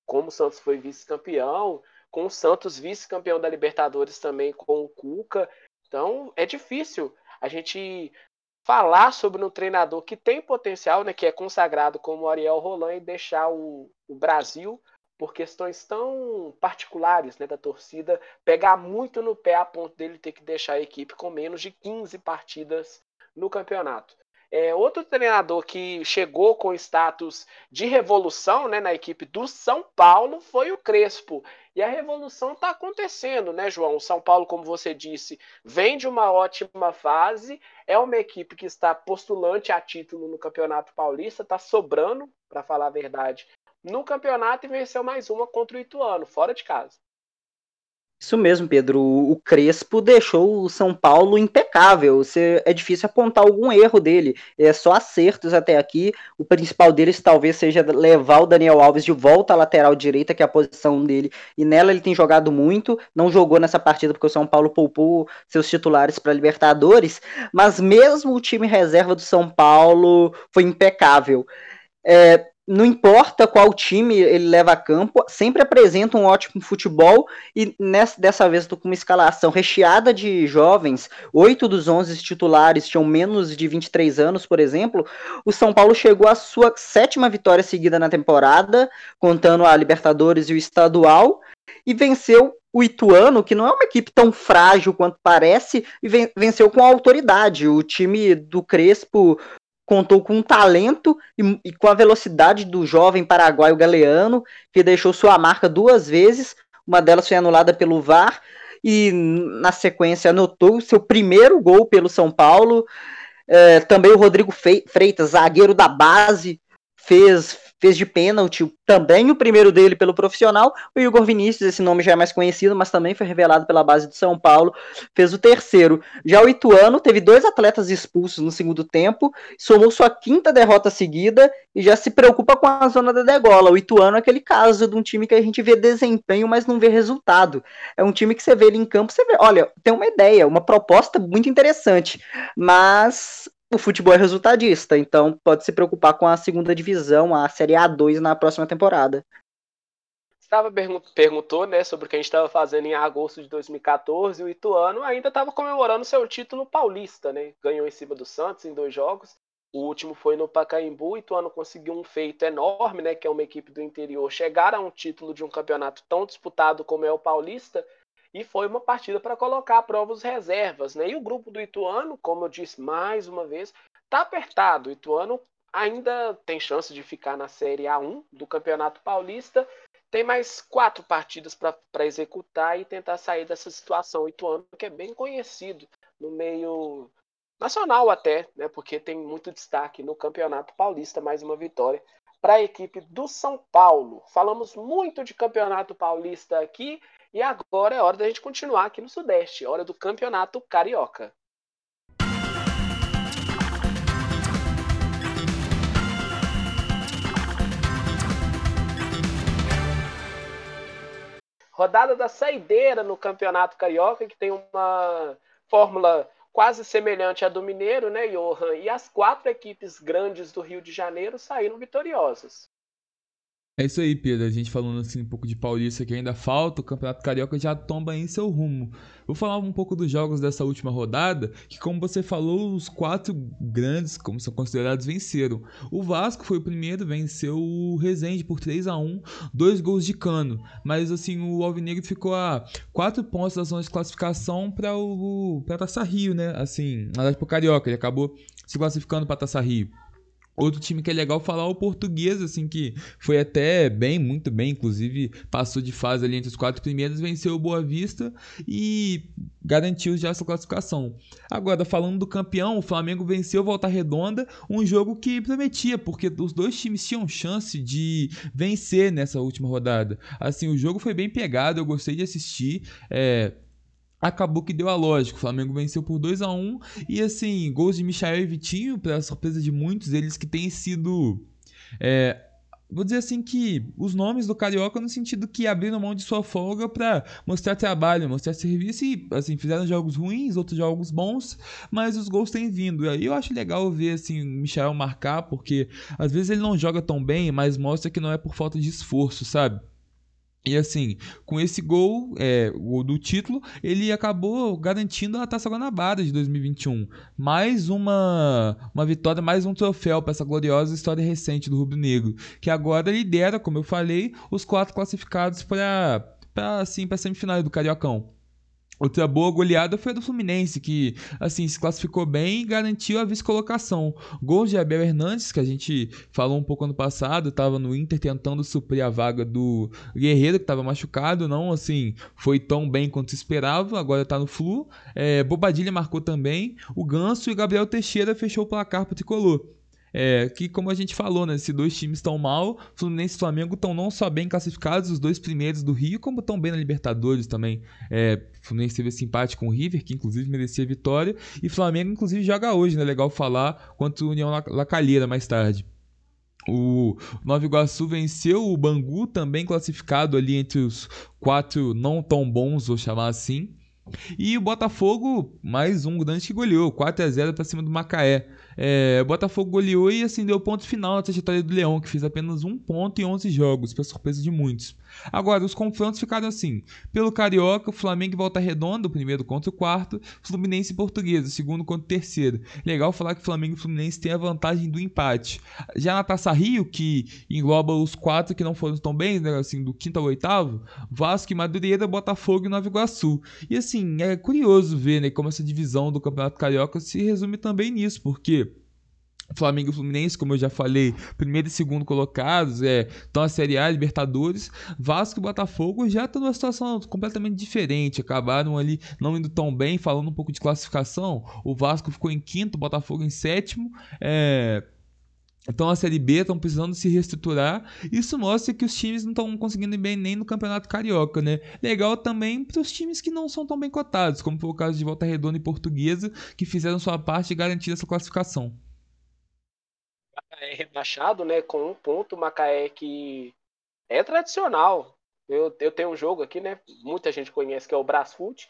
como o Santos foi vice-campeão, com o Santos vice-campeão da Libertadores também com o Cuca. Então é difícil a gente falar sobre um treinador que tem potencial, né, que é consagrado como Ariel Roland e deixar o, o Brasil por questões tão particulares né, da torcida, pegar muito no pé a ponto dele ter que deixar a equipe com menos de 15 partidas no campeonato. É, outro treinador que chegou com status de revolução né, na equipe do São Paulo foi o Crespo. E a revolução está acontecendo, né, João? O São Paulo, como você disse, vem de uma ótima fase, é uma equipe que está postulante a título no Campeonato Paulista, está sobrando, para falar a verdade, no campeonato e venceu mais uma contra o Ituano, fora de casa. Isso mesmo, Pedro. O Crespo deixou o São Paulo impecável. É difícil apontar algum erro dele. É só acertos até aqui. O principal deles talvez seja levar o Daniel Alves de volta à lateral direita, que é a posição dele. E nela ele tem jogado muito. Não jogou nessa partida porque o São Paulo poupou seus titulares para Libertadores. Mas mesmo o time reserva do São Paulo foi impecável. É, não importa qual time ele leva a campo, sempre apresenta um ótimo futebol e nessa, dessa vez estou com uma escalação recheada de jovens, oito dos onze titulares tinham menos de 23 anos, por exemplo, o São Paulo chegou à sua sétima vitória seguida na temporada, contando a Libertadores e o Estadual, e venceu o Ituano, que não é uma equipe tão frágil quanto parece, e venceu com autoridade. O time do Crespo contou com um talento e, e, com a velocidade do jovem paraguaio Galeano, que deixou sua marca duas vezes, uma delas foi anulada pelo VAR, e na sequência anotou seu primeiro gol pelo São Paulo. É, também o Rodrigo Freitas, zagueiro da base, fez fez de pênalti também o primeiro dele pelo profissional. O Igor Vinícius, esse nome já é mais conhecido, mas também foi revelado pela base de São Paulo, fez o terceiro. Já o Ituano teve dois atletas expulsos no segundo tempo, somou sua quinta derrota seguida e já se preocupa com a zona da degola. O Ituano é aquele caso de um time que a gente vê desempenho, mas não vê resultado. É um time que você vê ele em campo, você vê, olha, tem uma ideia, uma proposta muito interessante, mas o futebol é resultadista, então pode se preocupar com a segunda divisão, a Série A2 na próxima temporada. Estava perguntou, né, sobre o que a gente estava fazendo em agosto de 2014, o Ituano ainda estava comemorando seu título paulista, né? Ganhou em cima do Santos em dois jogos. O último foi no Pacaembu, o Ituano conseguiu um feito enorme, né, que é uma equipe do interior chegar a um título de um campeonato tão disputado como é o Paulista e foi uma partida para colocar à prova os reservas. Né? E o grupo do Ituano, como eu disse mais uma vez, está apertado. O Ituano ainda tem chance de ficar na Série A1 do Campeonato Paulista. Tem mais quatro partidas para executar e tentar sair dessa situação. O Ituano, que é bem conhecido no meio nacional até, né? porque tem muito destaque no Campeonato Paulista, mais uma vitória para a equipe do São Paulo. Falamos muito de Campeonato Paulista aqui e agora é hora da gente continuar aqui no Sudeste, hora do Campeonato Carioca. Rodada da saideira no Campeonato Carioca, que tem uma fórmula quase semelhante à do Mineiro, né, Johan? E as quatro equipes grandes do Rio de Janeiro saíram vitoriosas. É isso aí, Pedro. A gente falando assim um pouco de Paulista que ainda falta, o Campeonato Carioca já tomba em seu rumo. Vou falar um pouco dos jogos dessa última rodada, que como você falou, os quatro grandes, como são considerados, venceram. O Vasco foi o primeiro, venceu o Resende por 3 a 1 dois gols de cano. Mas assim, o Alvinegro ficou a quatro pontos da zona de classificação para o Taça Rio, né? Assim, na verdade pro Carioca, ele acabou se classificando para Taça Rio. Outro time que é legal falar é o português, assim, que foi até bem, muito bem, inclusive passou de fase ali entre os quatro primeiros, venceu o Boa Vista e garantiu já essa classificação. Agora, falando do campeão, o Flamengo venceu Volta Redonda, um jogo que prometia, porque os dois times tinham chance de vencer nessa última rodada. Assim, o jogo foi bem pegado, eu gostei de assistir. É, acabou que deu a lógica. O Flamengo venceu por 2 a 1 e assim, gols de Michael e Vitinho, para surpresa de muitos, eles que têm sido é, vou dizer assim que os nomes do carioca no sentido que abriram mão de sua folga para mostrar trabalho, mostrar serviço e assim fizeram jogos ruins, outros jogos bons, mas os gols têm vindo. E aí eu acho legal ver assim o Michel marcar porque às vezes ele não joga tão bem, mas mostra que não é por falta de esforço, sabe? E assim, com esse gol, é, o gol do título, ele acabou garantindo a Taça Guanabara de 2021. Mais uma, uma vitória, mais um troféu para essa gloriosa história recente do Rubro Negro, que agora lidera, como eu falei, os quatro classificados para assim, para semifinal do Cariocão. Outra boa goleada foi a do Fluminense, que assim se classificou bem e garantiu a vice-colocação. Gols de Abel Hernandes, que a gente falou um pouco ano passado, estava no Inter tentando suprir a vaga do Guerreiro, que estava machucado, não assim foi tão bem quanto se esperava, agora está no Flu. É, Bobadilha marcou também, o Ganso e Gabriel Teixeira fechou o placar para o Tricolor. É, que como a gente falou, né, se dois times estão mal, Fluminense e Flamengo estão não só bem classificados, os dois primeiros do Rio, como estão bem na Libertadores também. É, Fluminense teve esse empate com o River, que inclusive merecia vitória, e Flamengo inclusive joga hoje, né, legal falar, quanto União La Calheira mais tarde. O Nova Iguaçu venceu o Bangu, também classificado ali entre os quatro não tão bons, vou chamar assim. E o Botafogo, mais um grande que goleou, 4 a 0 para cima do Macaé. É, Botafogo goleou e assim deu ponto final na trajetória do Leão, que fez apenas um ponto em 11 jogos, para surpresa de muitos. Agora, os confrontos ficaram assim: pelo Carioca, o Flamengo e Volta Redonda, o primeiro contra o quarto, Fluminense e Portuguesa, o segundo contra o terceiro. Legal falar que Flamengo e Fluminense têm a vantagem do empate. Já na Taça Rio, que engloba os quatro que não foram tão bem, né, assim, do quinto ao oitavo, Vasco e Madureira, Botafogo e Nova Iguaçu. E assim, é curioso ver né, como essa divisão do Campeonato Carioca se resume também nisso, porque Flamengo e Fluminense, como eu já falei, primeiro e segundo colocados, é, estão na Série A, Libertadores. Vasco e Botafogo já estão numa situação completamente diferente. Acabaram ali não indo tão bem, falando um pouco de classificação. O Vasco ficou em quinto, o Botafogo em sétimo. É, então a Série B estão precisando se reestruturar. Isso mostra que os times não estão conseguindo ir bem nem no Campeonato Carioca, né? Legal também para os times que não são tão bem cotados, como foi o caso de Volta Redonda e Portuguesa, que fizeram sua parte e garantiram essa classificação. Macaé rebaixado, né? Com um ponto, Macaé que é tradicional. Eu, eu tenho um jogo aqui, né? Muita gente conhece que é o Brasfoot.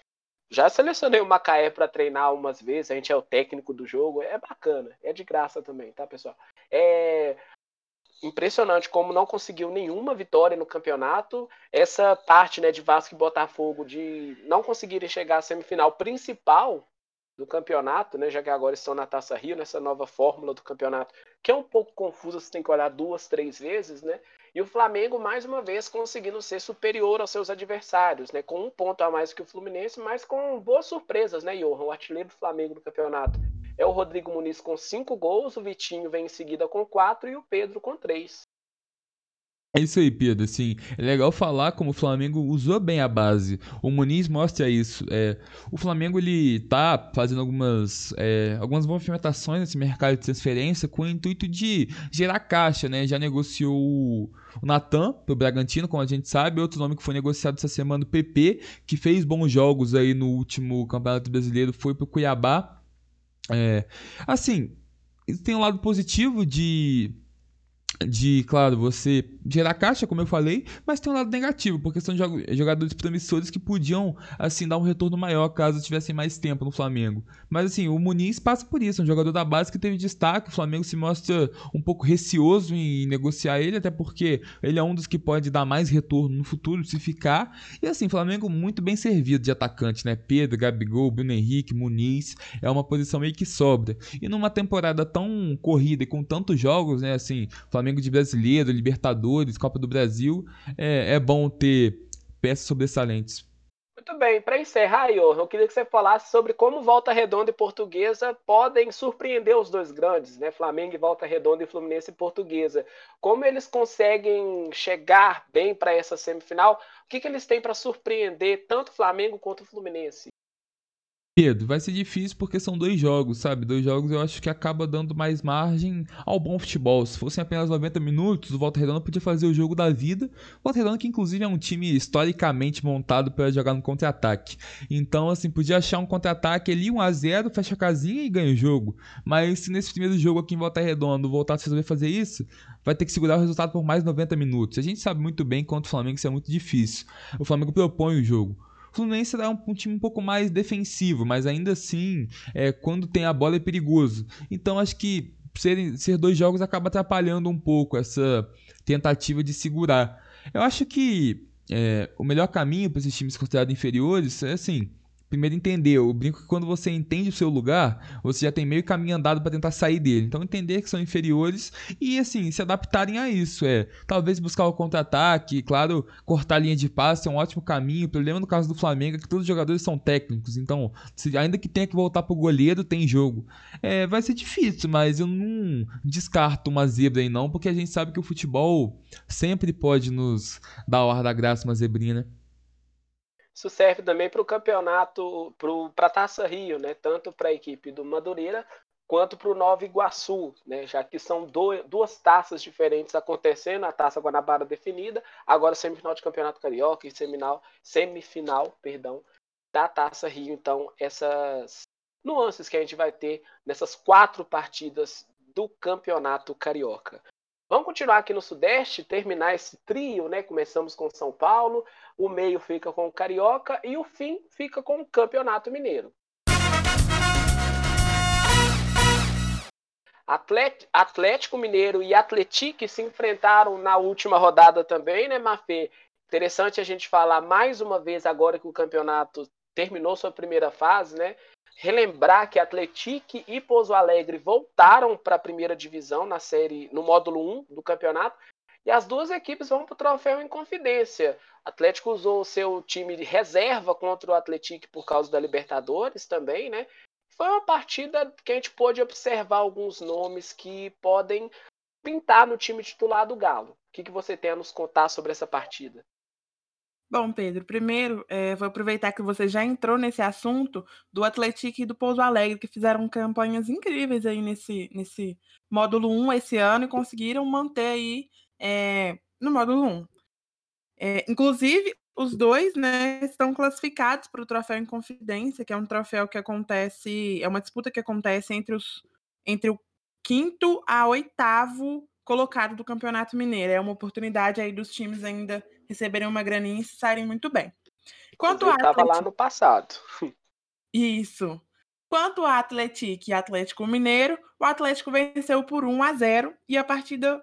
Já selecionei o Macaé para treinar umas vezes, a gente é o técnico do jogo, é bacana, é de graça também, tá, pessoal? É impressionante como não conseguiu nenhuma vitória no campeonato. Essa parte, né, de Vasco e Botafogo de não conseguirem chegar à semifinal principal do campeonato, né, já que agora estão na Taça Rio, nessa nova fórmula do campeonato, que é um pouco confusa, você tem que olhar duas, três vezes, né? E o Flamengo, mais uma vez, conseguindo ser superior aos seus adversários, né? Com um ponto a mais que o Fluminense, mas com boas surpresas, né, Johan? O artilheiro do Flamengo no campeonato é o Rodrigo Muniz com cinco gols, o Vitinho vem em seguida com quatro e o Pedro com três. É isso aí, Pedro. Assim, é legal falar como o Flamengo usou bem a base. O Muniz mostra isso. É, o Flamengo ele tá fazendo algumas, é, algumas movimentações nesse mercado de transferência com o intuito de gerar caixa, né? Já negociou o, o Natan pro Bragantino, como a gente sabe. Outro nome que foi negociado essa semana, o PP, que fez bons jogos aí no último Campeonato Brasileiro, foi pro Cuiabá. É, assim, tem um lado positivo de de, claro, você gerar caixa, como eu falei, mas tem um lado negativo, porque são jogadores promissores que podiam, assim, dar um retorno maior caso tivessem mais tempo no Flamengo. Mas, assim, o Muniz passa por isso, é um jogador da base que teve destaque, o Flamengo se mostra um pouco receoso em negociar ele, até porque ele é um dos que pode dar mais retorno no futuro, se ficar. E, assim, Flamengo muito bem servido de atacante, né? Pedro, Gabigol, Bruno Henrique, Muniz, é uma posição meio que sobra. E numa temporada tão corrida e com tantos jogos, né, assim, Flamengo Flamengo de brasileiro, Libertadores, Copa do Brasil, é, é bom ter peças sobressalentes. Muito bem, para encerrar, Ior, eu queria que você falasse sobre como Volta Redonda e Portuguesa podem surpreender os dois grandes, né? Flamengo e Volta Redonda e Fluminense e Portuguesa. Como eles conseguem chegar bem para essa semifinal? O que, que eles têm para surpreender tanto Flamengo quanto Fluminense? Pedro, vai ser difícil porque são dois jogos, sabe? Dois jogos eu acho que acaba dando mais margem ao bom futebol. Se fossem apenas 90 minutos, o Volta Redonda podia fazer o jogo da vida. O Volta Redonda que inclusive é um time historicamente montado para jogar no contra-ataque. Então, assim, podia achar um contra-ataque ali 1 a 0, fecha a casinha e ganha o jogo. Mas se nesse primeiro jogo aqui em Volta Redonda voltar a resolver fazer isso, vai ter que segurar o resultado por mais 90 minutos. A gente sabe muito bem quanto o Flamengo isso é muito difícil. O Flamengo propõe o jogo. O Fluminense é um, um, time um pouco mais defensivo, mas ainda assim, é, quando tem a bola é perigoso. Então acho que ser, ser dois jogos acaba atrapalhando um pouco essa tentativa de segurar. Eu acho que é, o melhor caminho para esses times considerados inferiores é assim primeiro entender. Eu brinco que quando você entende o seu lugar, você já tem meio caminho andado para tentar sair dele. Então entender que são inferiores e assim, se adaptarem a isso. É, talvez buscar o contra-ataque, claro, cortar a linha de passe é um ótimo caminho. O problema no caso do Flamengo é que todos os jogadores são técnicos, então se, ainda que tenha que voltar pro goleiro, tem jogo. É, vai ser difícil, mas eu não descarto uma zebra aí não, porque a gente sabe que o futebol sempre pode nos dar hora da graça uma zebrinha, né? Isso serve também para o campeonato, para a Taça Rio, né? tanto para a equipe do Madureira quanto para o Nova Iguaçu, né? já que são do, duas taças diferentes acontecendo, a Taça Guanabara definida, agora semifinal de Campeonato Carioca e semifinal, semifinal perdão, da Taça Rio. Então, essas nuances que a gente vai ter nessas quatro partidas do Campeonato Carioca. Vamos continuar aqui no Sudeste, terminar esse trio, né? Começamos com São Paulo, o meio fica com o Carioca e o fim fica com o Campeonato Mineiro. Atlético Mineiro e Atletique se enfrentaram na última rodada também, né, Mafê? Interessante a gente falar mais uma vez agora que o campeonato terminou sua primeira fase, né? Relembrar que Atletique e Pouso Alegre voltaram para a primeira divisão na série no módulo 1 do campeonato e as duas equipes vão para o troféu em confidência. Atlético usou o seu time de reserva contra o Atletique por causa da Libertadores também, né? Foi uma partida que a gente pôde observar alguns nomes que podem pintar no time titular do Galo. O que, que você tem a nos contar sobre essa partida? Bom, Pedro, primeiro, eh, vou aproveitar que você já entrou nesse assunto do Atlético e do Pouso Alegre, que fizeram campanhas incríveis aí nesse, nesse módulo 1 esse ano e conseguiram manter aí eh, no módulo 1. Eh, inclusive, os dois né, estão classificados para o Troféu em Confidência, que é um troféu que acontece, é uma disputa que acontece entre, os, entre o quinto a oitavo colocado do Campeonato Mineiro. É uma oportunidade aí dos times ainda receberem uma graninha e se saírem muito bem. Quanto ao Atlético... lá no passado. Isso. Quanto ao Atlético e Atlético Mineiro, o Atlético venceu por 1 a 0 e a partida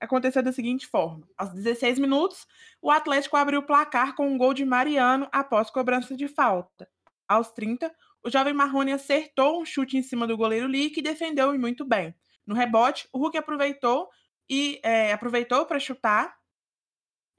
aconteceu da seguinte forma: aos 16 minutos, o Atlético abriu o placar com um gol de Mariano após cobrança de falta. Aos 30, o jovem Marrone acertou um chute em cima do goleiro Lee, que defendeu muito bem. No rebote, o Hulk aproveitou e é, aproveitou para chutar,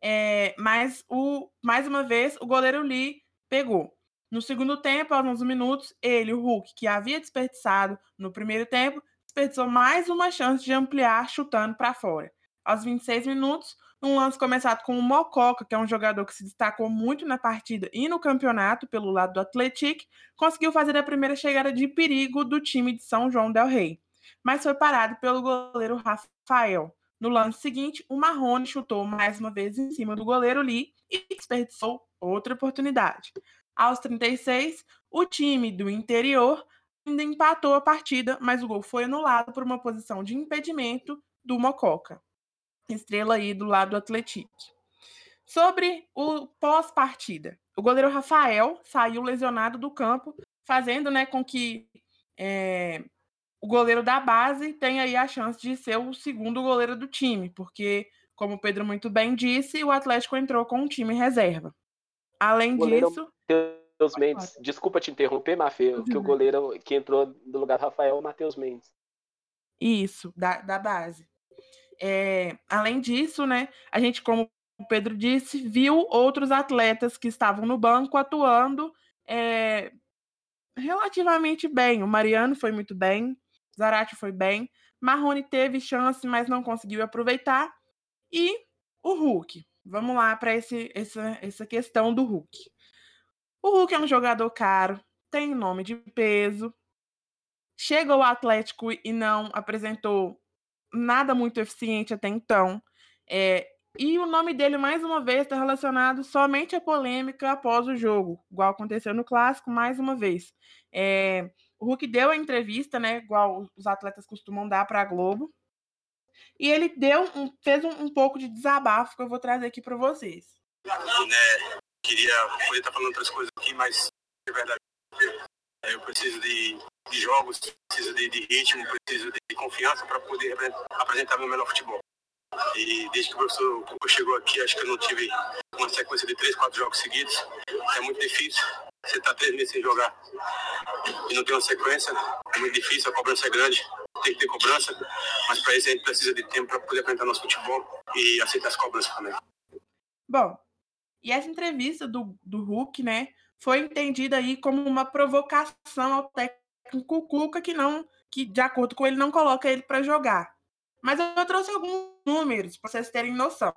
é, mas o, mais uma vez o goleiro Lee pegou. No segundo tempo, aos 11 minutos, ele, o Hulk, que havia desperdiçado no primeiro tempo, desperdiçou mais uma chance de ampliar chutando para fora. Aos 26 minutos, um lance começado com o Mococa, que é um jogador que se destacou muito na partida e no campeonato pelo lado do Atlético, conseguiu fazer a primeira chegada de perigo do time de São João del Rei mas foi parado pelo goleiro Rafael. No lance seguinte, o Marrone chutou mais uma vez em cima do goleiro Lee e desperdiçou outra oportunidade. Aos 36, o time do interior ainda empatou a partida, mas o gol foi anulado por uma posição de impedimento do Mococa. estrela aí do lado do Atlético. Sobre o pós-partida, o goleiro Rafael saiu lesionado do campo, fazendo né, com que é, o goleiro da base tenha aí a chance de ser o segundo goleiro do time, porque, como o Pedro muito bem disse, o Atlético entrou com um time reserva. Além goleiro disso. Matheus Mendes, desculpa te interromper, Mafê, que o goleiro que entrou no lugar do Rafael é o Matheus Mendes. Isso, da, da base. É, além disso, né, a gente, como o Pedro disse, viu outros atletas que estavam no banco atuando é, relativamente bem. O Mariano foi muito bem, Zarate foi bem, Marrone teve chance, mas não conseguiu aproveitar. E o Hulk. Vamos lá para essa, essa questão do Hulk. O Hulk é um jogador caro, tem nome de peso, chega ao Atlético e não apresentou nada muito eficiente até então. É, e o nome dele, mais uma vez, está relacionado somente à polêmica após o jogo, igual aconteceu no clássico, mais uma vez. É, o Hulk deu a entrevista, né, igual os atletas costumam dar para a Globo, e ele deu um, fez um, um, pouco de desabafo que eu vou trazer aqui para vocês. Né, queria poder estar tá falando outras coisas aqui, mas de verdade eu preciso de, de jogos, preciso de, de, ritmo, preciso de confiança para poder apresentar meu melhor futebol. E desde que o professor chegou aqui, acho que eu não tive uma sequência de três, quatro jogos seguidos. É muito difícil. Você está três meses sem jogar e não tem uma sequência. É muito difícil, a cobrança é grande. Tem que ter cobrança, mas para isso a gente precisa de tempo para poder apresentar nosso futebol e aceitar as cobranças também. Bom, e essa entrevista do, do Hulk, né, foi entendida aí como uma provocação ao técnico Cuca que não, que de acordo com ele não coloca ele para jogar. Mas eu trouxe alguns números para vocês terem noção.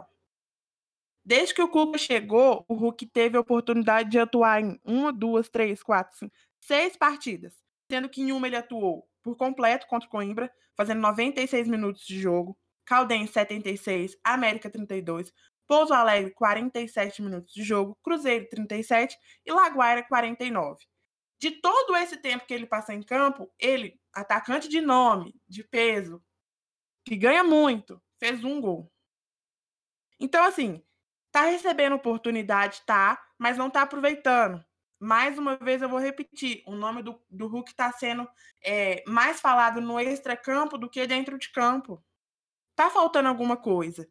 Desde que o Cuca chegou, o Hulk teve a oportunidade de atuar em uma, duas, três, quatro, cinco, seis partidas, sendo que em uma ele atuou por completo contra o Coimbra, fazendo 96 minutos de jogo, Caldense 76, América 32, Pouso Alegre 47 minutos de jogo, Cruzeiro 37 e Laguaira 49. De todo esse tempo que ele passa em campo, ele, atacante de nome, de peso, que ganha muito, fez um gol. Então, assim, tá recebendo oportunidade, tá, mas não tá aproveitando. Mais uma vez eu vou repetir, o nome do, do Hulk está sendo é, mais falado no extra-campo do que dentro de campo. Tá faltando alguma coisa.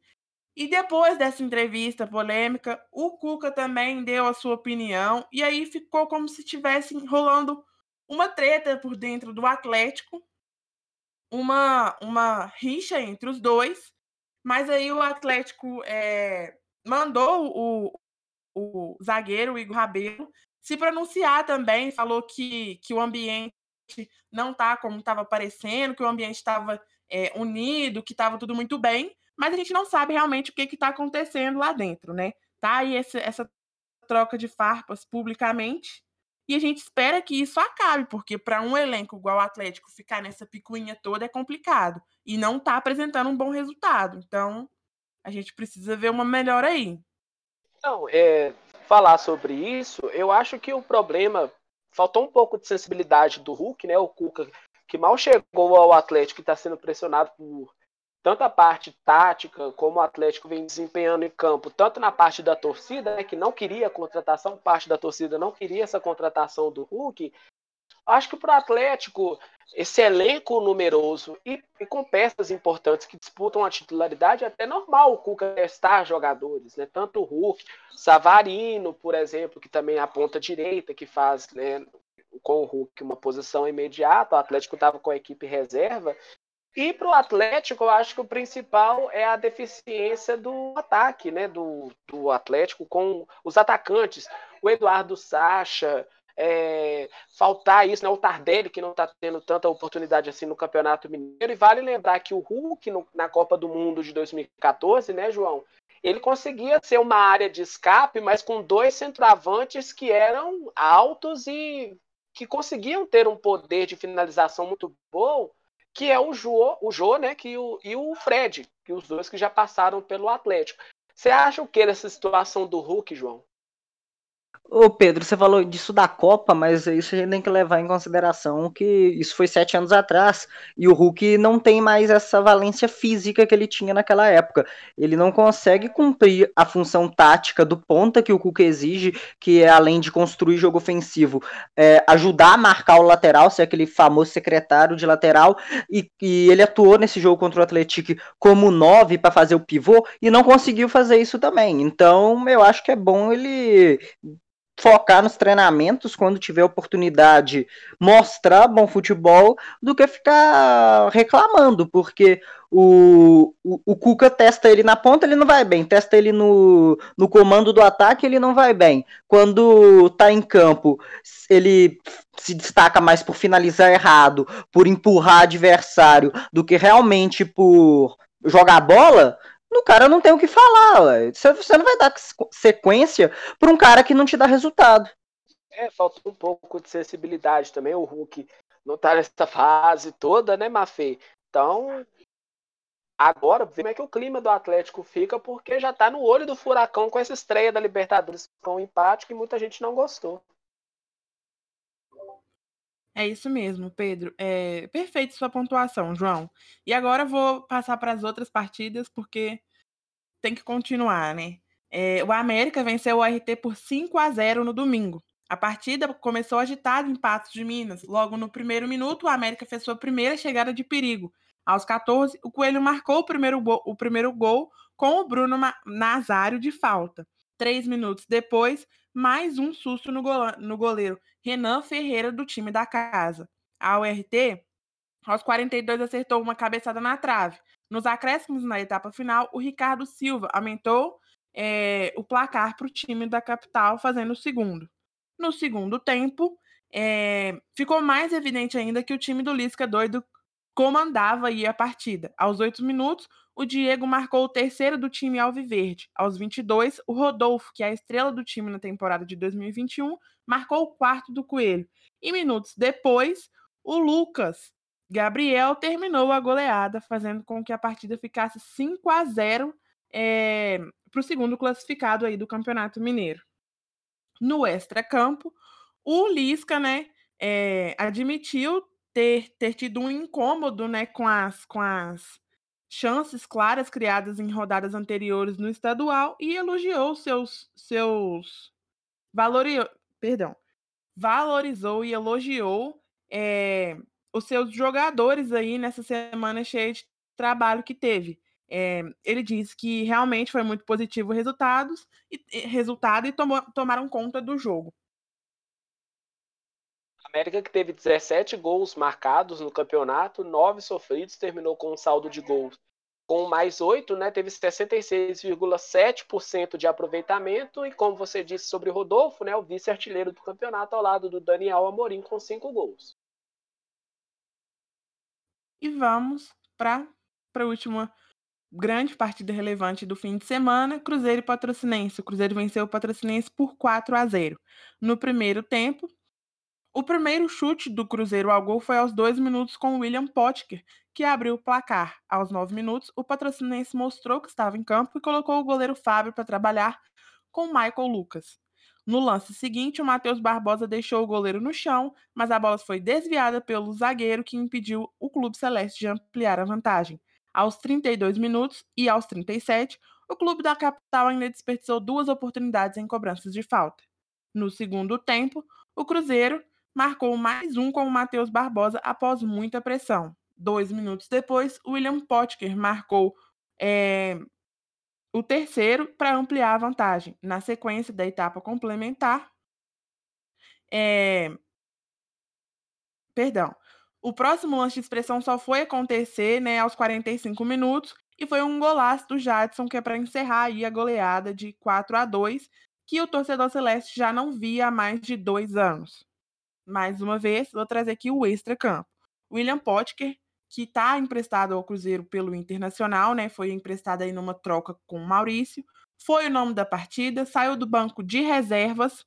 E depois dessa entrevista polêmica, o Cuca também deu a sua opinião, e aí ficou como se estivesse rolando uma treta por dentro do Atlético, uma, uma rixa entre os dois, mas aí o Atlético é, mandou o, o zagueiro, Igor Rabelo, se pronunciar também, falou que, que o ambiente não está como estava parecendo, que o ambiente estava é, unido, que estava tudo muito bem, mas a gente não sabe realmente o que está acontecendo lá dentro, né? Tá aí essa, essa troca de farpas publicamente, e a gente espera que isso acabe, porque para um elenco igual o Atlético ficar nessa picuinha toda é complicado e não está apresentando um bom resultado. Então, a gente precisa ver uma melhora aí. Não, é, falar sobre isso, eu acho que o problema faltou um pouco de sensibilidade do Hulk, né? O Cuca que mal chegou ao Atlético e está sendo pressionado por tanto a parte tática como o Atlético vem desempenhando em campo, tanto na parte da torcida, né, que não queria a contratação, parte da torcida não queria essa contratação do Hulk. Acho que para o Atlético, esse elenco numeroso e, e, com peças importantes que disputam a titularidade, é até normal o Cuca testar jogadores, né? Tanto o Hulk, Savarino, por exemplo, que também é a ponta direita, que faz né, com o Hulk uma posição imediata. O Atlético estava com a equipe reserva e para o Atlético, eu acho que o principal é a deficiência do ataque, né? Do, do Atlético com os atacantes. O Eduardo Sacha, é, faltar isso, né? O Tardelli, que não está tendo tanta oportunidade assim no Campeonato Mineiro. E vale lembrar que o Hulk, no, na Copa do Mundo de 2014, né, João? Ele conseguia ser uma área de escape, mas com dois centroavantes que eram altos e que conseguiam ter um poder de finalização muito bom que é o Jô, o Jô né, que o, e o Fred, que os dois que já passaram pelo Atlético. Você acha o que dessa situação do Hulk, João? Ô Pedro, você falou disso da Copa, mas isso a gente tem que levar em consideração que isso foi sete anos atrás e o Hulk não tem mais essa valência física que ele tinha naquela época. Ele não consegue cumprir a função tática do ponta que o Hulk exige, que é além de construir jogo ofensivo, é, ajudar a marcar o lateral, ser aquele famoso secretário de lateral, e, e ele atuou nesse jogo contra o Atlético como nove para fazer o pivô e não conseguiu fazer isso também. Então eu acho que é bom ele focar nos treinamentos quando tiver oportunidade, mostrar bom futebol, do que ficar reclamando, porque o, o, o, Cuca testa ele na ponta, ele não vai bem, testa ele no, no comando do ataque, ele não vai bem. Quando tá em campo, ele se destaca mais por finalizar errado, por empurrar adversário, do que realmente por jogar bola, no cara não tem o que falar. Você não vai dar sequência para um cara que não te dá resultado. É, falta um pouco de sensibilidade também. O Hulk não tá nessa fase toda, né, Mafê? Então, agora, como é que o clima do Atlético fica, porque já tá no olho do furacão com essa estreia da Libertadores com um empate que muita gente não gostou. É isso mesmo, Pedro. É perfeito sua pontuação, João. E agora vou passar para as outras partidas, porque tem que continuar, né? É, o América venceu o RT por 5 a 0 no domingo. A partida começou agitada em Patos de Minas. Logo no primeiro minuto, o América fez sua primeira chegada de perigo. Aos 14, o Coelho marcou o primeiro, o primeiro gol com o Bruno Nazário de falta. Três minutos depois, mais um susto no, no goleiro Renan Ferreira, do time da casa. A URT, aos 42, acertou uma cabeçada na trave. Nos acréscimos na etapa final, o Ricardo Silva aumentou é, o placar para o time da capital, fazendo o segundo. No segundo tempo, é, ficou mais evidente ainda que o time do Lisca doido comandava aí a partida. Aos oito minutos, o Diego marcou o terceiro do time alviverde. Aos 22, o Rodolfo, que é a estrela do time na temporada de 2021, marcou o quarto do Coelho. E minutos depois, o Lucas Gabriel terminou a goleada, fazendo com que a partida ficasse 5 a 0 é, para o segundo classificado aí do Campeonato Mineiro. No extra-campo, o Lisca, né, é, admitiu ter, ter tido um incômodo, né, com as, com as chances claras criadas em rodadas anteriores no estadual e elogiou seus seus valorizou, perdão, valorizou e elogiou é, os seus jogadores aí nessa semana cheia de trabalho que teve. É, ele disse que realmente foi muito positivo resultados e, resultado e tomou, tomaram conta do jogo. América que teve 17 gols marcados no campeonato, 9 sofridos, terminou com um saldo de gols com mais 8, né, teve 66,7% de aproveitamento e como você disse sobre o Rodolfo, né, o vice-artilheiro do campeonato ao lado do Daniel Amorim com 5 gols. E vamos para a última grande partida relevante do fim de semana, Cruzeiro e Patrocinense. O Cruzeiro venceu o Patrocinense por 4 a 0. No primeiro tempo, o primeiro chute do Cruzeiro ao gol foi aos dois minutos com William Potker, que abriu o placar. Aos nove minutos, o patrocinense mostrou que estava em campo e colocou o goleiro Fábio para trabalhar com Michael Lucas. No lance seguinte, o Matheus Barbosa deixou o goleiro no chão, mas a bola foi desviada pelo zagueiro que impediu o Clube Celeste de ampliar a vantagem. Aos 32 minutos e aos 37, o clube da capital ainda desperdiçou duas oportunidades em cobranças de falta. No segundo tempo, o Cruzeiro marcou mais um com o Matheus Barbosa após muita pressão. Dois minutos depois, William Potker marcou é, o terceiro para ampliar a vantagem. Na sequência da etapa complementar, é, perdão, o próximo lance de expressão só foi acontecer né, aos 45 minutos e foi um golaço do Jadson, que é para encerrar aí a goleada de 4 a 2 que o torcedor celeste já não via há mais de dois anos mais uma vez, vou trazer aqui o extra-campo. William Potker, que está emprestado ao Cruzeiro pelo Internacional, né? Foi emprestado aí numa troca com o Maurício. Foi o nome da partida, saiu do banco de reservas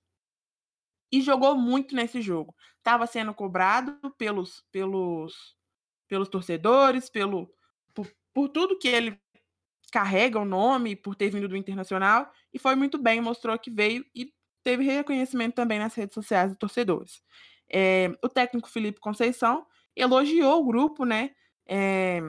e jogou muito nesse jogo. Estava sendo cobrado pelos, pelos, pelos torcedores, pelo, por, por tudo que ele carrega o nome, por ter vindo do Internacional, e foi muito bem, mostrou que veio e teve reconhecimento também nas redes sociais dos torcedores. É, o técnico Felipe Conceição elogiou o grupo, né? É,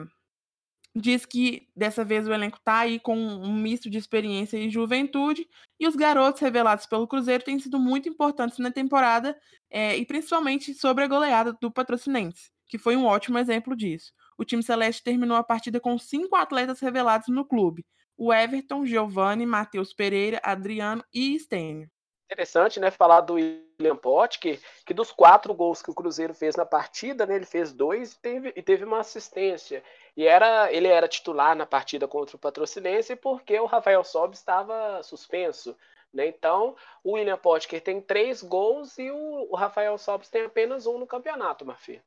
diz que dessa vez o elenco está aí com um misto de experiência e juventude, e os garotos revelados pelo Cruzeiro têm sido muito importantes na temporada, é, e principalmente sobre a goleada do Patrocinense, que foi um ótimo exemplo disso. O time celeste terminou a partida com cinco atletas revelados no clube: o Everton, Giovanni, Matheus Pereira, Adriano e Stênio. Interessante, né, falar do William Potker, que dos quatro gols que o Cruzeiro fez na partida, né, ele fez dois e teve, e teve uma assistência. E era, ele era titular na partida contra o Patrocinense porque o Rafael Sob estava suspenso. Né? Então, o William Potker tem três gols e o, o Rafael Sobis tem apenas um no campeonato, Marfim.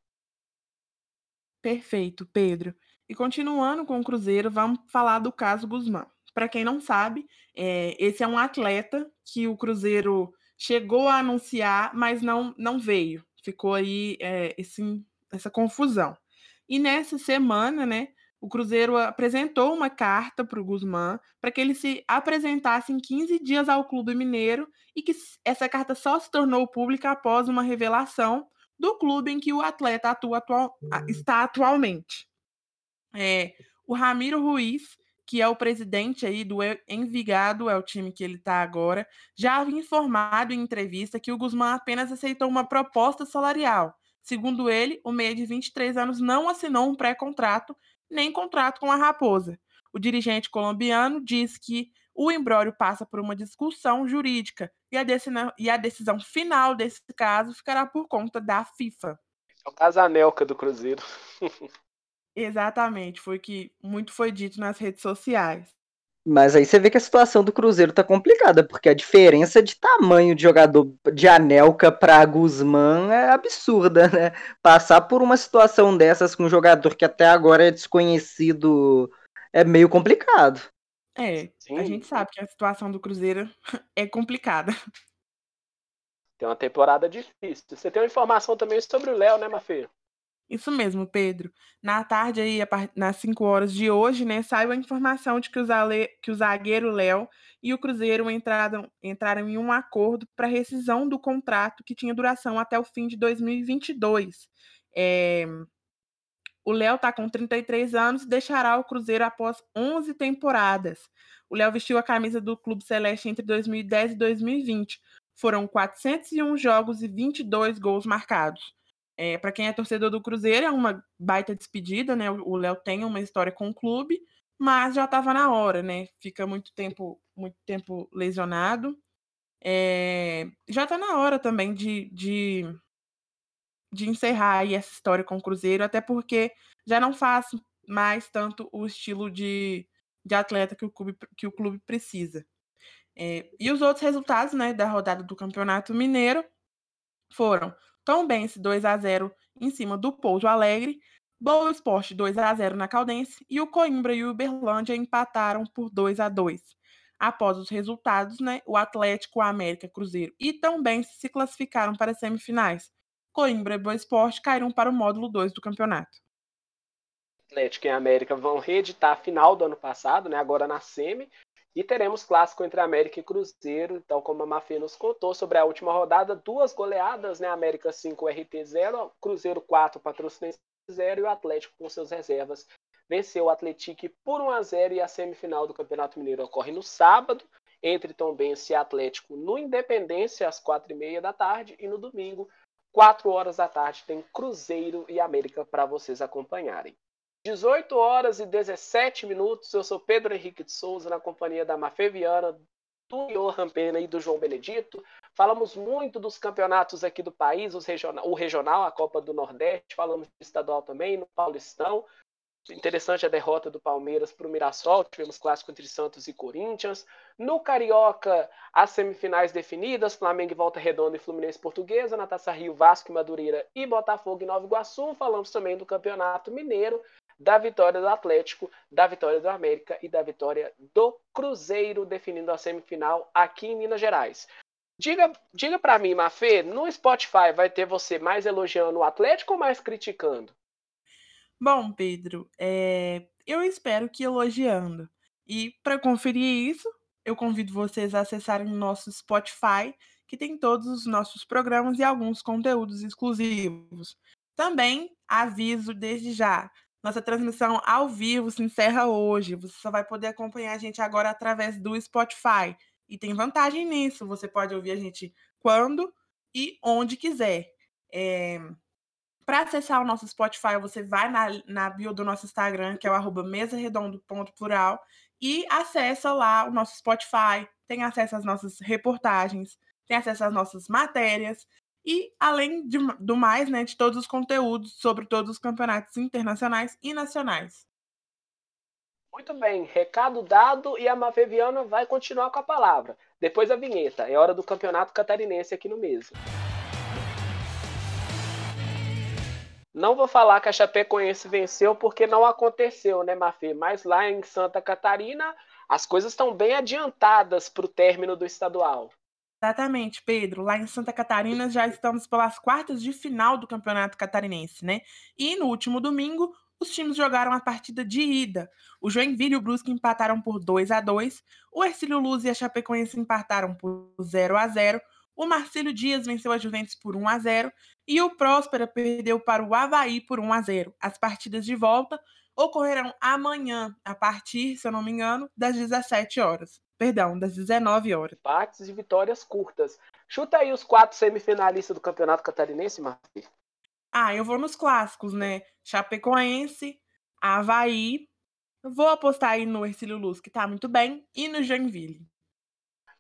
Perfeito, Pedro. E continuando com o Cruzeiro, vamos falar do caso Guzmán. Para quem não sabe, é, esse é um atleta que o Cruzeiro chegou a anunciar, mas não, não veio. Ficou aí é, esse, essa confusão. E nessa semana, né, o Cruzeiro apresentou uma carta para o Guzmán para que ele se apresentasse em 15 dias ao Clube Mineiro e que essa carta só se tornou pública após uma revelação do clube em que o atleta atua atual, está atualmente. É, o Ramiro Ruiz que é o presidente aí do Envigado, é o time que ele está agora, já havia informado em entrevista que o Guzmán apenas aceitou uma proposta salarial. Segundo ele, o meia de 23 anos não assinou um pré-contrato nem contrato com a Raposa. O dirigente colombiano diz que o embrólio passa por uma discussão jurídica e a, decisão, e a decisão final desse caso ficará por conta da FIFA. É o casanelca do Cruzeiro. Exatamente, foi que muito foi dito nas redes sociais. Mas aí você vê que a situação do Cruzeiro tá complicada, porque a diferença de tamanho de jogador de Anelka para Guzmán é absurda, né? Passar por uma situação dessas com um jogador que até agora é desconhecido é meio complicado. É, Sim. a gente sabe que a situação do Cruzeiro é complicada. Tem uma temporada difícil. Você tem uma informação também sobre o Léo, né, Mafê? Isso mesmo, Pedro. Na tarde aí, nas 5 horas de hoje, né, saiu a informação de que o, zale, que o zagueiro Léo e o Cruzeiro entraram, entraram em um acordo para rescisão do contrato que tinha duração até o fim de 2022. É, o Léo está com 33 anos e deixará o Cruzeiro após 11 temporadas. O Léo vestiu a camisa do Clube Celeste entre 2010 e 2020. Foram 401 jogos e 22 gols marcados. É, para quem é torcedor do Cruzeiro, é uma baita despedida, né? O Léo tem uma história com o clube, mas já estava na hora, né? Fica muito tempo, muito tempo lesionado. É, já está na hora também de, de, de encerrar essa história com o Cruzeiro, até porque já não faz mais tanto o estilo de, de atleta que o clube, que o clube precisa. É, e os outros resultados né, da rodada do Campeonato Mineiro foram Tombense 2 a 0 em cima do Pouso Alegre, Boa Esporte 2 a 0 na Caldense e o Coimbra e o Uberlândia empataram por 2 a 2. Após os resultados, né, o Atlético, a América, Cruzeiro e Tombense se classificaram para as semifinais. Coimbra e Boa Esporte caíram para o módulo 2 do campeonato. Atlético e América vão reeditar a final do ano passado, né, agora na semi, e teremos clássico entre América e Cruzeiro, então como a Mafia nos contou sobre a última rodada, duas goleadas, né? América 5, RT 0, Cruzeiro 4, Patrocinense 0 e o Atlético com seus reservas venceu o Atlético por 1 a 0 e a semifinal do Campeonato Mineiro ocorre no sábado, entre Tombense e Atlético no Independência às 4h30 da tarde e no domingo, 4 horas da tarde, tem Cruzeiro e América para vocês acompanharem. 18 horas e 17 minutos. Eu sou Pedro Henrique de Souza, na companhia da Mafê Viana, do Johan Pena e do João Benedito. Falamos muito dos campeonatos aqui do país, regional, o regional, a Copa do Nordeste, falamos de estadual também, no Paulistão. Interessante a derrota do Palmeiras para o Mirassol, tivemos clássico entre Santos e Corinthians. No Carioca, as semifinais definidas, Flamengo e Volta Redonda e Fluminense Portuguesa, na Taça Rio, Vasco e Madureira e Botafogo e Nova Iguaçu. Falamos também do Campeonato Mineiro da vitória do Atlético, da vitória do América e da vitória do Cruzeiro, definindo a semifinal aqui em Minas Gerais. Diga, diga para mim, Mafê, no Spotify vai ter você mais elogiando o Atlético ou mais criticando? Bom, Pedro, é... eu espero que elogiando. E para conferir isso, eu convido vocês a acessarem o nosso Spotify que tem todos os nossos programas e alguns conteúdos exclusivos. Também aviso desde já, nossa transmissão ao vivo se encerra hoje. Você só vai poder acompanhar a gente agora através do Spotify. E tem vantagem nisso, você pode ouvir a gente quando e onde quiser. É... Para acessar o nosso Spotify, você vai na, na bio do nosso Instagram, que é o mesaredondo.plural, e acessa lá o nosso Spotify, tem acesso às nossas reportagens, tem acesso às nossas matérias, e além de, do mais, né, de todos os conteúdos sobre todos os campeonatos internacionais e nacionais. Muito bem, recado dado e a Mafeviana vai continuar com a palavra. Depois a vinheta, é hora do campeonato catarinense aqui no mesmo. Não vou falar que a Chapecoense venceu porque não aconteceu, né, Mafê? Mas lá em Santa Catarina, as coisas estão bem adiantadas para o término do estadual. Exatamente, Pedro. Lá em Santa Catarina já estamos pelas quartas de final do Campeonato Catarinense, né? E no último domingo, os times jogaram a partida de ida. O Joinville e o Brusque empataram por 2 a 2 o Ercílio Luz e a Chapecoense empataram por 0 a 0 o Marcelo Dias venceu a Juventus por 1 a 0 e o Próspera perdeu para o Havaí por 1 a 0. As partidas de volta ocorrerão amanhã, a partir, se eu não me engano, das 17 horas. Perdão, das 19 horas. Partes e vitórias curtas. Chuta aí os quatro semifinalistas do Campeonato Catarinense, Marcos. Ah, eu vou nos clássicos, né? Chapecoense, Havaí. Vou apostar aí no Ercílio Luz, que tá muito bem, e no Joinville.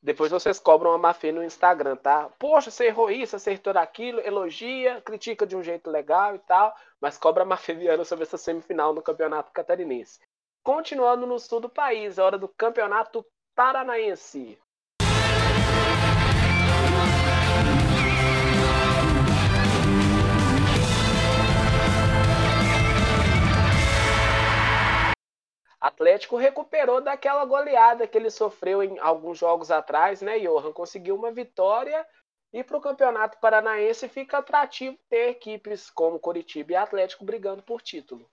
Depois vocês cobram a Mafê no Instagram, tá? Poxa, você errou isso, acertou aquilo, elogia, critica de um jeito legal e tal, mas cobra a Mafê Viana sobre essa semifinal no Campeonato Catarinense. Continuando no sul do país, a hora do Campeonato Paranaense. Atlético recuperou daquela goleada que ele sofreu em alguns jogos atrás, né, Johan? Conseguiu uma vitória e para o Campeonato Paranaense fica atrativo ter equipes como Coritiba e Atlético brigando por título.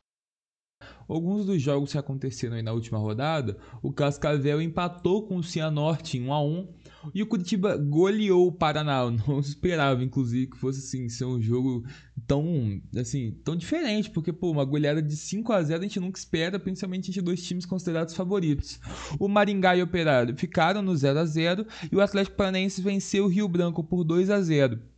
Alguns dos jogos que aconteceram aí na última rodada, o Cascavel empatou com o Cianorte em 1 a 1 e o Curitiba goleou o Paraná. Eu não esperava, inclusive, que fosse assim, ser um jogo tão, assim, tão diferente, porque, pô, uma goleada de 5 a 0 a gente nunca espera, principalmente entre dois times considerados favoritos. O Maringá e o Operário ficaram no 0 a 0 e o Atlético Paranaense venceu o Rio Branco por 2 a 0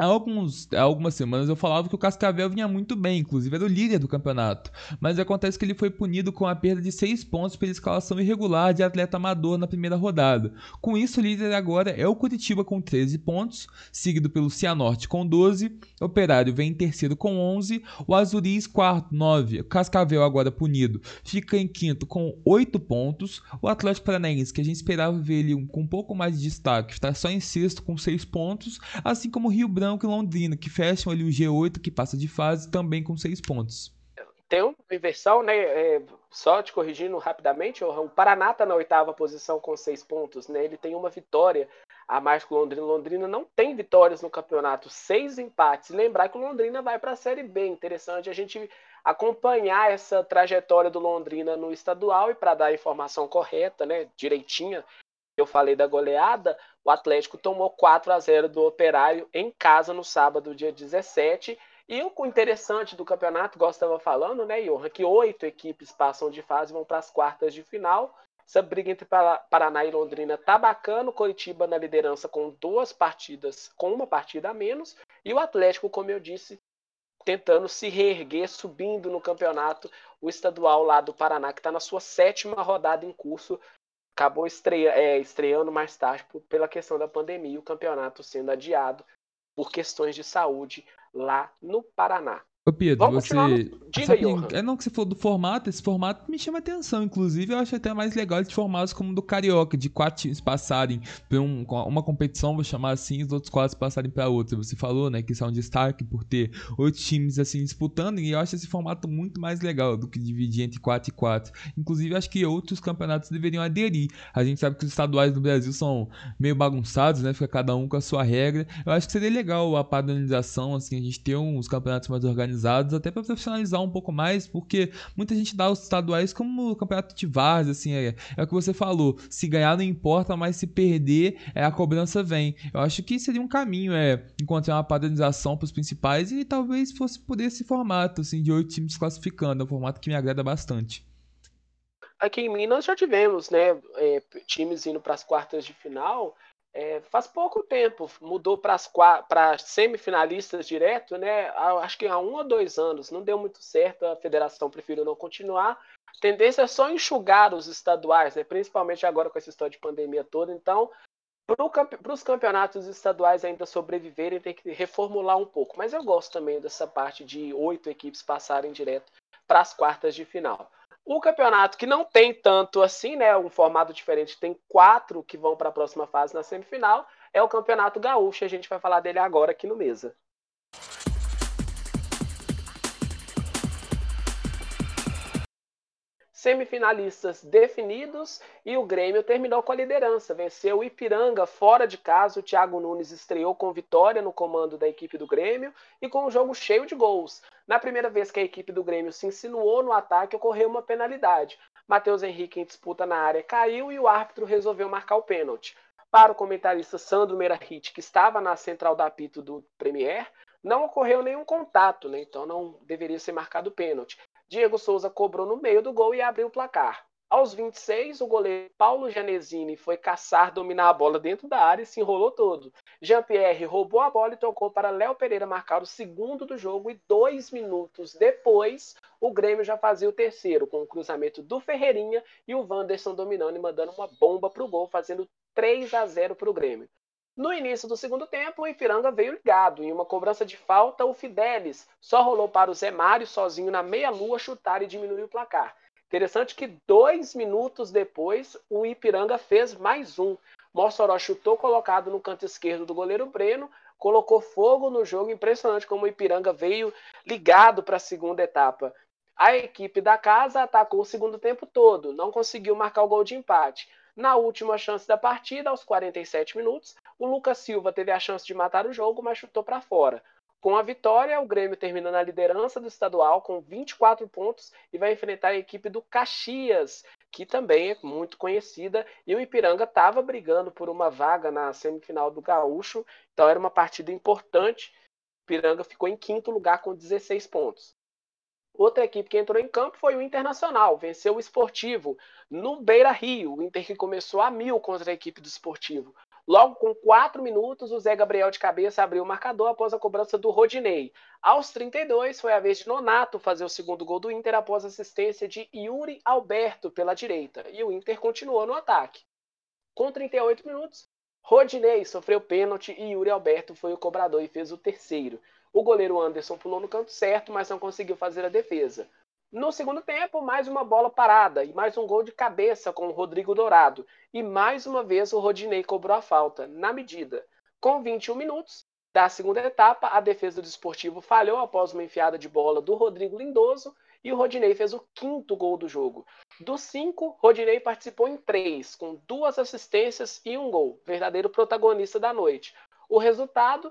Há, alguns, há algumas semanas eu falava que o Cascavel vinha muito bem, inclusive era o líder do campeonato. Mas acontece que ele foi punido com a perda de 6 pontos pela escalação irregular de atleta amador na primeira rodada. Com isso, o líder agora é o Curitiba com 13 pontos, seguido pelo Cianorte com 12, o Operário vem em terceiro com 11, o Azuris quarto, 9, o Cascavel agora punido, fica em quinto com 8 pontos, o Atlético Paranaense, que a gente esperava ver ele com um pouco mais de destaque, está só em sexto com 6 pontos, assim como o Rio Branco Branco e Londrina, que fecham ali o G8, que passa de fase, também com seis pontos. Tem uma inversão, né? É, só te corrigindo rapidamente, o Paraná está na oitava posição com seis pontos, né? Ele tem uma vitória a mais que o Londrina. Londrina não tem vitórias no campeonato, seis empates. Lembrar que o Londrina vai para a Série B. Interessante a gente acompanhar essa trajetória do Londrina no estadual e para dar a informação correta, né? Direitinha eu falei da goleada, o Atlético tomou 4 a 0 do Operário em casa no sábado, dia 17. E o interessante do campeonato, igual estava falando, né, Johan, que oito equipes passam de fase e vão para as quartas de final. Essa briga entre Paraná e Londrina tá bacana. O Coritiba na liderança com duas partidas, com uma partida a menos. E o Atlético, como eu disse, tentando se reerguer, subindo no campeonato, o estadual lá do Paraná, que está na sua sétima rodada em curso, acabou estreia, é, estreando mais tarde por, pela questão da pandemia, o campeonato sendo adiado por questões de saúde lá no Paraná. Ô Pedro, Vamos você. No... Diga aí, É não que você falou do formato, esse formato me chama atenção. Inclusive, eu acho até mais legal de formatos como o do Carioca, de quatro times passarem por um, uma competição, vou chamar assim, os outros quatro passarem para outra. Você falou, né, que isso é um destaque por ter oito times assim disputando, e eu acho esse formato muito mais legal do que dividir entre quatro e quatro. Inclusive, acho que outros campeonatos deveriam aderir. A gente sabe que os estaduais no Brasil são meio bagunçados, né? Fica cada um com a sua regra. Eu acho que seria legal a padronização, assim, a gente ter uns campeonatos mais organizados descentralizados, até para profissionalizar um pouco mais, porque muita gente dá os estaduais como campeonato de várzea, assim, é, é o que você falou, se ganhar não importa, mas se perder, é, a cobrança vem. Eu acho que seria um caminho, é, encontrar uma padronização para os principais e talvez fosse por esse formato, assim, de oito times classificando, é um formato que me agrada bastante. Aqui em Minas já tivemos, né, é, times indo para as quartas de final, é, faz pouco tempo, mudou para semifinalistas direto, né? Acho que há um ou dois anos, não deu muito certo, a federação preferiu não continuar. A tendência é só enxugar os estaduais, né? principalmente agora com essa história de pandemia toda. Então, para os campeonatos estaduais ainda sobreviverem, tem que reformular um pouco. Mas eu gosto também dessa parte de oito equipes passarem direto para as quartas de final. O campeonato que não tem tanto assim, né? Um formato diferente, tem quatro que vão para a próxima fase na semifinal, é o Campeonato Gaúcho. A gente vai falar dele agora aqui no Mesa. Semifinalistas definidos e o Grêmio terminou com a liderança. Venceu o Ipiranga fora de casa. O Thiago Nunes estreou com vitória no comando da equipe do Grêmio e com um jogo cheio de gols. Na primeira vez que a equipe do Grêmio se insinuou no ataque, ocorreu uma penalidade. Matheus Henrique em disputa na área caiu e o árbitro resolveu marcar o pênalti. Para o comentarista Sandro Meirahit, que estava na central da apito do Premier, não ocorreu nenhum contato, né? então não deveria ser marcado pênalti. Diego Souza cobrou no meio do gol e abriu o placar. Aos 26, o goleiro Paulo Janesini foi caçar, dominar a bola dentro da área e se enrolou todo. Jean-Pierre roubou a bola e tocou para Léo Pereira marcar o segundo do jogo e dois minutos depois, o Grêmio já fazia o terceiro, com o cruzamento do Ferreirinha e o Wanderson dominando e mandando uma bomba para o gol, fazendo 3 a 0 para o Grêmio. No início do segundo tempo, o Ipiranga veio ligado. Em uma cobrança de falta, o Fidelis só rolou para o Zé Mário sozinho na meia-lua chutar e diminuir o placar. Interessante que dois minutos depois, o Ipiranga fez mais um. Mossoró chutou colocado no canto esquerdo do goleiro Breno, colocou fogo no jogo. Impressionante como o Ipiranga veio ligado para a segunda etapa. A equipe da casa atacou o segundo tempo todo, não conseguiu marcar o gol de empate. Na última chance da partida, aos 47 minutos, o Lucas Silva teve a chance de matar o jogo, mas chutou para fora. Com a vitória, o Grêmio termina na liderança do estadual com 24 pontos e vai enfrentar a equipe do Caxias, que também é muito conhecida, e o Ipiranga estava brigando por uma vaga na semifinal do Gaúcho, então era uma partida importante. O Ipiranga ficou em quinto lugar com 16 pontos. Outra equipe que entrou em campo foi o Internacional, venceu o Esportivo no Beira Rio. O Inter que começou a mil contra a equipe do Esportivo. Logo com quatro minutos, o Zé Gabriel de cabeça abriu o marcador após a cobrança do Rodinei. Aos 32, foi a vez de Nonato fazer o segundo gol do Inter após assistência de Yuri Alberto pela direita. E o Inter continuou no ataque. Com 38 minutos, Rodinei sofreu pênalti e Yuri Alberto foi o cobrador e fez o terceiro. O goleiro Anderson pulou no canto certo, mas não conseguiu fazer a defesa. No segundo tempo, mais uma bola parada e mais um gol de cabeça com o Rodrigo Dourado. E mais uma vez o Rodinei cobrou a falta, na medida. Com 21 minutos da segunda etapa, a defesa do esportivo falhou após uma enfiada de bola do Rodrigo Lindoso e o Rodinei fez o quinto gol do jogo. Dos cinco, Rodinei participou em três, com duas assistências e um gol, verdadeiro protagonista da noite. O resultado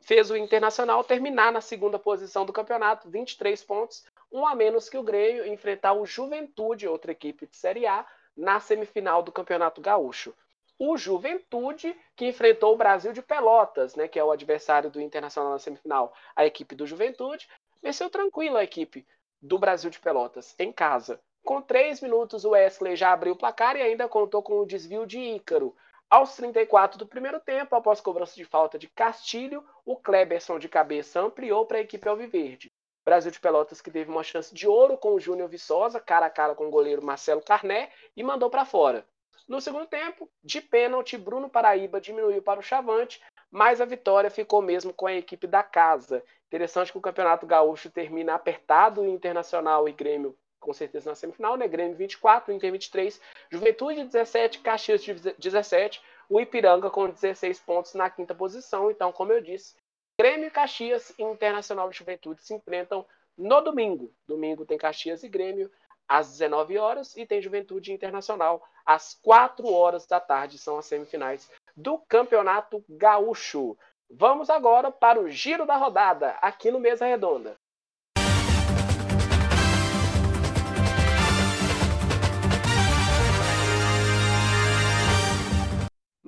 fez o Internacional terminar na segunda posição do campeonato, 23 pontos, um a menos que o Grêmio enfrentar o Juventude, outra equipe de Série A, na semifinal do Campeonato Gaúcho. O Juventude, que enfrentou o Brasil de Pelotas, né, que é o adversário do Internacional na semifinal, a equipe do Juventude, venceu tranquilo a equipe do Brasil de Pelotas, em casa. Com três minutos, o Wesley já abriu o placar e ainda contou com o desvio de Ícaro. Aos 34 do primeiro tempo, após cobrança de falta de Castilho, o Kleberson de cabeça ampliou para a equipe alviverde. Brasil de Pelotas que teve uma chance de ouro com o Júnior Viçosa, cara a cara com o goleiro Marcelo Carné, e mandou para fora. No segundo tempo, de pênalti, Bruno Paraíba diminuiu para o Chavante, mas a vitória ficou mesmo com a equipe da casa. Interessante que o Campeonato Gaúcho termina apertado, Internacional e Grêmio com certeza na semifinal, né? Grêmio 24, Inter 23, Juventude 17, Caxias 17, o Ipiranga com 16 pontos na quinta posição. Então, como eu disse, Grêmio, Caxias e Internacional de Juventude se enfrentam no domingo. Domingo tem Caxias e Grêmio às 19 horas e tem Juventude Internacional às 4 horas da tarde. São as semifinais do Campeonato Gaúcho. Vamos agora para o giro da rodada aqui no Mesa Redonda.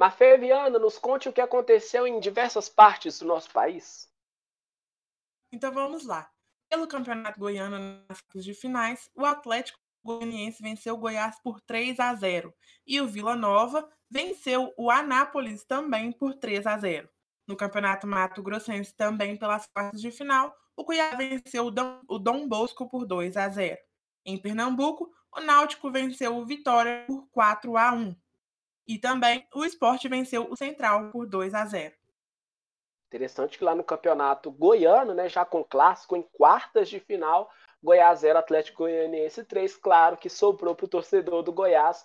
Mafê Viana, nos conte o que aconteceu em diversas partes do nosso país. Então vamos lá. Pelo Campeonato Goiano nas de finais, o Atlético Goianiense venceu o Goiás por 3 a 0 e o Vila Nova venceu o Anápolis também por 3 a 0. No Campeonato Mato Grossense também pelas quartas de final, o Cuiabá venceu o Dom, o Dom Bosco por 2 a 0. Em Pernambuco, o Náutico venceu o Vitória por 4 a 1. E também o Esporte venceu o Central por 2 a 0. Interessante que lá no campeonato goiano, né, já com clássico em quartas de final, Goiás 0, Atlético Goianiense 3, claro que sobrou para o torcedor do Goiás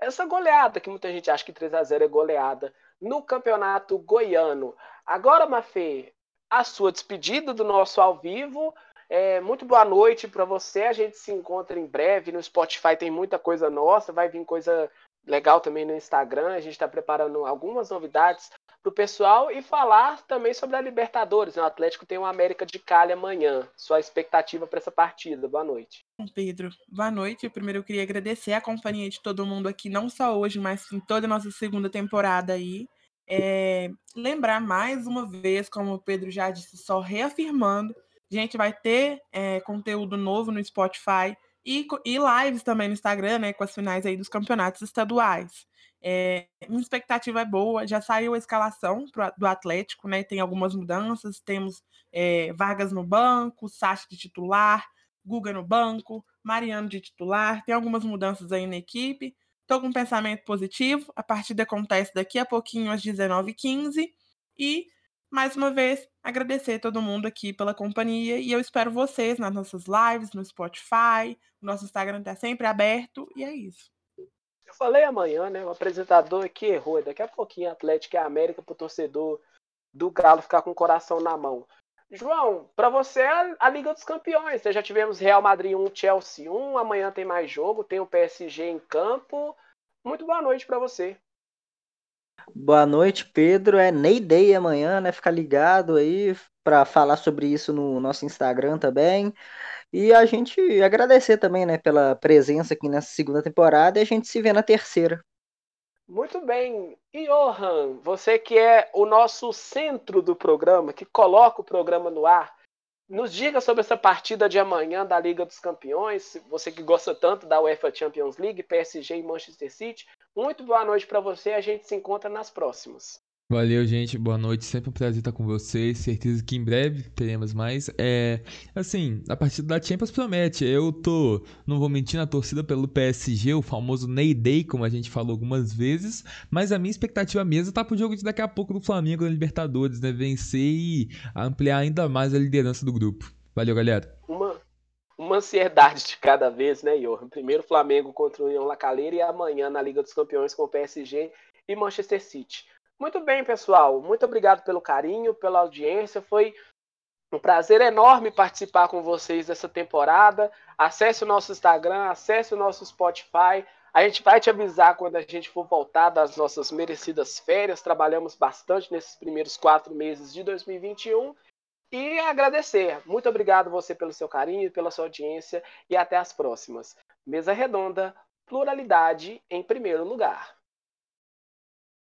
essa goleada, que muita gente acha que 3 a 0 é goleada, no campeonato goiano. Agora, Mafê, a sua despedida do nosso ao vivo. É, muito boa noite para você. A gente se encontra em breve. No Spotify tem muita coisa nossa, vai vir coisa legal também no Instagram. A gente está preparando algumas novidades para o pessoal e falar também sobre a Libertadores. O Atlético tem o América de Cali amanhã. Sua expectativa para essa partida. Boa noite. Pedro, boa noite. Primeiro eu queria agradecer a companhia de todo mundo aqui, não só hoje, mas em toda a nossa segunda temporada aí. É, lembrar mais uma vez, como o Pedro já disse, só reafirmando, a gente vai ter é, conteúdo novo no Spotify e, e lives também no Instagram, né, com as finais aí dos campeonatos estaduais. É, minha expectativa é boa, já saiu a escalação pro, do Atlético, né? Tem algumas mudanças, temos é, Vargas no banco, Sacha de titular, Guga no banco, Mariano de titular, tem algumas mudanças aí na equipe. Estou com um pensamento positivo, a partida acontece daqui a pouquinho às 19h15 e mais uma vez, agradecer a todo mundo aqui pela companhia e eu espero vocês nas nossas lives, no Spotify, o nosso Instagram está sempre aberto e é isso. Eu falei amanhã, né? O apresentador aqui errou. Daqui a pouquinho, Atlético e América para o torcedor do Galo ficar com o coração na mão. João, para você é a Liga dos Campeões. Né? Já tivemos Real Madrid 1, Chelsea 1. Amanhã tem mais jogo, tem o PSG em campo. Muito boa noite para você. Boa noite, Pedro. É Ney Day amanhã, né? Fica ligado aí para falar sobre isso no nosso Instagram também. E a gente agradecer também, né, pela presença aqui nessa segunda temporada e a gente se vê na terceira. Muito bem. E Johan, você que é o nosso centro do programa, que coloca o programa no ar, nos diga sobre essa partida de amanhã da Liga dos Campeões. Você que gosta tanto da UEFA Champions League, PSG e Manchester City. Muito boa noite para você. A gente se encontra nas próximas. Valeu, gente. Boa noite. Sempre um prazer estar com vocês. Certeza que em breve teremos mais. É, assim, a partida da Champions promete. Eu tô, não vou mentir, na torcida pelo PSG, o famoso Ney Day, como a gente falou algumas vezes. Mas a minha expectativa mesmo tá pro jogo de daqui a pouco do Flamengo na Libertadores, né? Vencer e ampliar ainda mais a liderança do grupo. Valeu, galera. Uma, uma ansiedade de cada vez, né, Johan? Primeiro Flamengo contra o União Lacaleira e amanhã na Liga dos Campeões com o PSG e Manchester City. Muito bem, pessoal. Muito obrigado pelo carinho, pela audiência. Foi um prazer enorme participar com vocês dessa temporada. Acesse o nosso Instagram, acesse o nosso Spotify. A gente vai te avisar quando a gente for voltar das nossas merecidas férias. Trabalhamos bastante nesses primeiros quatro meses de 2021. E agradecer. Muito obrigado você pelo seu carinho, pela sua audiência e até as próximas. Mesa Redonda, pluralidade em primeiro lugar.